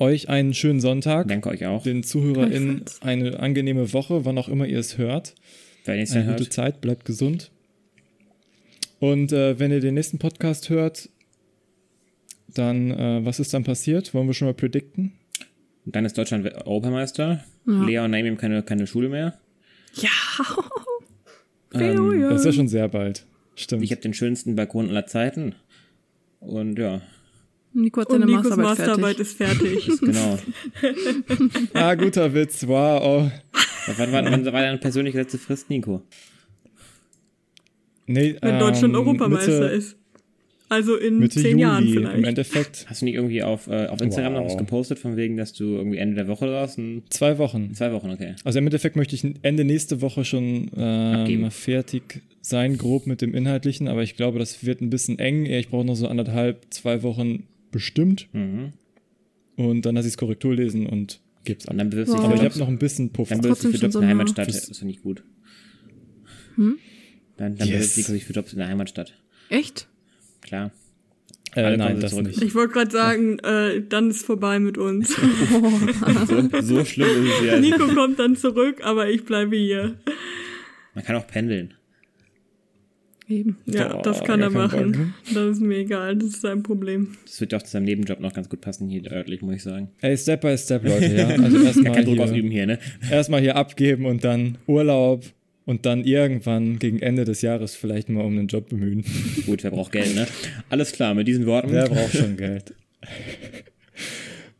euch einen schönen Sonntag, Danke euch auch, den ZuhörerInnen eine angenehme Woche, wann auch immer ihr es hört. wenn ihr es Eine dann gute hört. Zeit, bleibt gesund. Und äh, wenn ihr den nächsten Podcast hört, dann, äh, was ist dann passiert? Wollen wir schon mal predikten? Dann ist Deutschland Europameister. Leon nahm ihm keine, keine Schule mehr. Ja. Ähm, Das ist ja schon sehr bald. Stimmt. Ich habe den schönsten Balkon aller Zeiten. Und ja, Nico hat Und Nikos Masterarbeit Masterarbeit fertig. ist fertig. genau. ah, guter Witz. Wow. Oh. wann, wann, wann war deine persönlich letzte Frist, Nico? Nee, Wenn Deutschland ähm, Europameister Mitte, ist. Also in Mitte zehn Juli Jahren im vielleicht. Endeffekt. Hast du nicht irgendwie auf, äh, auf Instagram noch Wow. was gepostet, von wegen, dass du irgendwie Ende der Woche warst? Zwei Wochen. zwei Wochen, okay. Also im Endeffekt möchte ich Ende nächste Woche schon ähm, fertig sein, grob mit dem Inhaltlichen, aber ich glaube, das wird ein bisschen eng. Ich brauche noch so anderthalb, zwei Wochen bestimmt. Mhm. Und dann lasse ich es Korrektur lesen und gib's ab. Und dann bewirbst Wow. dich Aber ich habe noch ein bisschen Puffer. Dann bewirbst du dich für Jobs in der Heimatstadt. Das finde ich gut. Hm? Dann, dann Yes. bewirbst du dich für Jobs in der Heimatstadt. Echt? Klar. Äh, Alle nein, das zurück. nicht. Ich wollte gerade sagen, äh, dann ist vorbei mit uns. So, so schlimm ist es ja. Nico kommt dann zurück, aber ich bleibe hier. Man kann auch pendeln. Eben. Ja, Boah, das kann er gar keinen machen. Das ist mir egal, das ist sein Problem. Das wird ja auch zu seinem Nebenjob noch ganz gut passen, hier örtlich, muss ich sagen. Ey, Step by Step, Leute, ja. Also erstmal kein Druck hier, ausüben hier, ne? erstmal hier abgeben und dann Urlaub und dann irgendwann gegen Ende des Jahres vielleicht mal um einen Job bemühen. Gut, wer braucht Geld, ne? Alles klar, mit diesen Worten. Wer braucht schon Geld?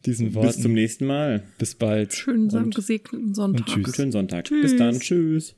Diesen Worten. Bis zum nächsten Mal. bis bald. Schönen Und- gesegneten Sonntag. tschüss. Einen schönen Sonntag. Tschüss. Bis dann. Tschüss.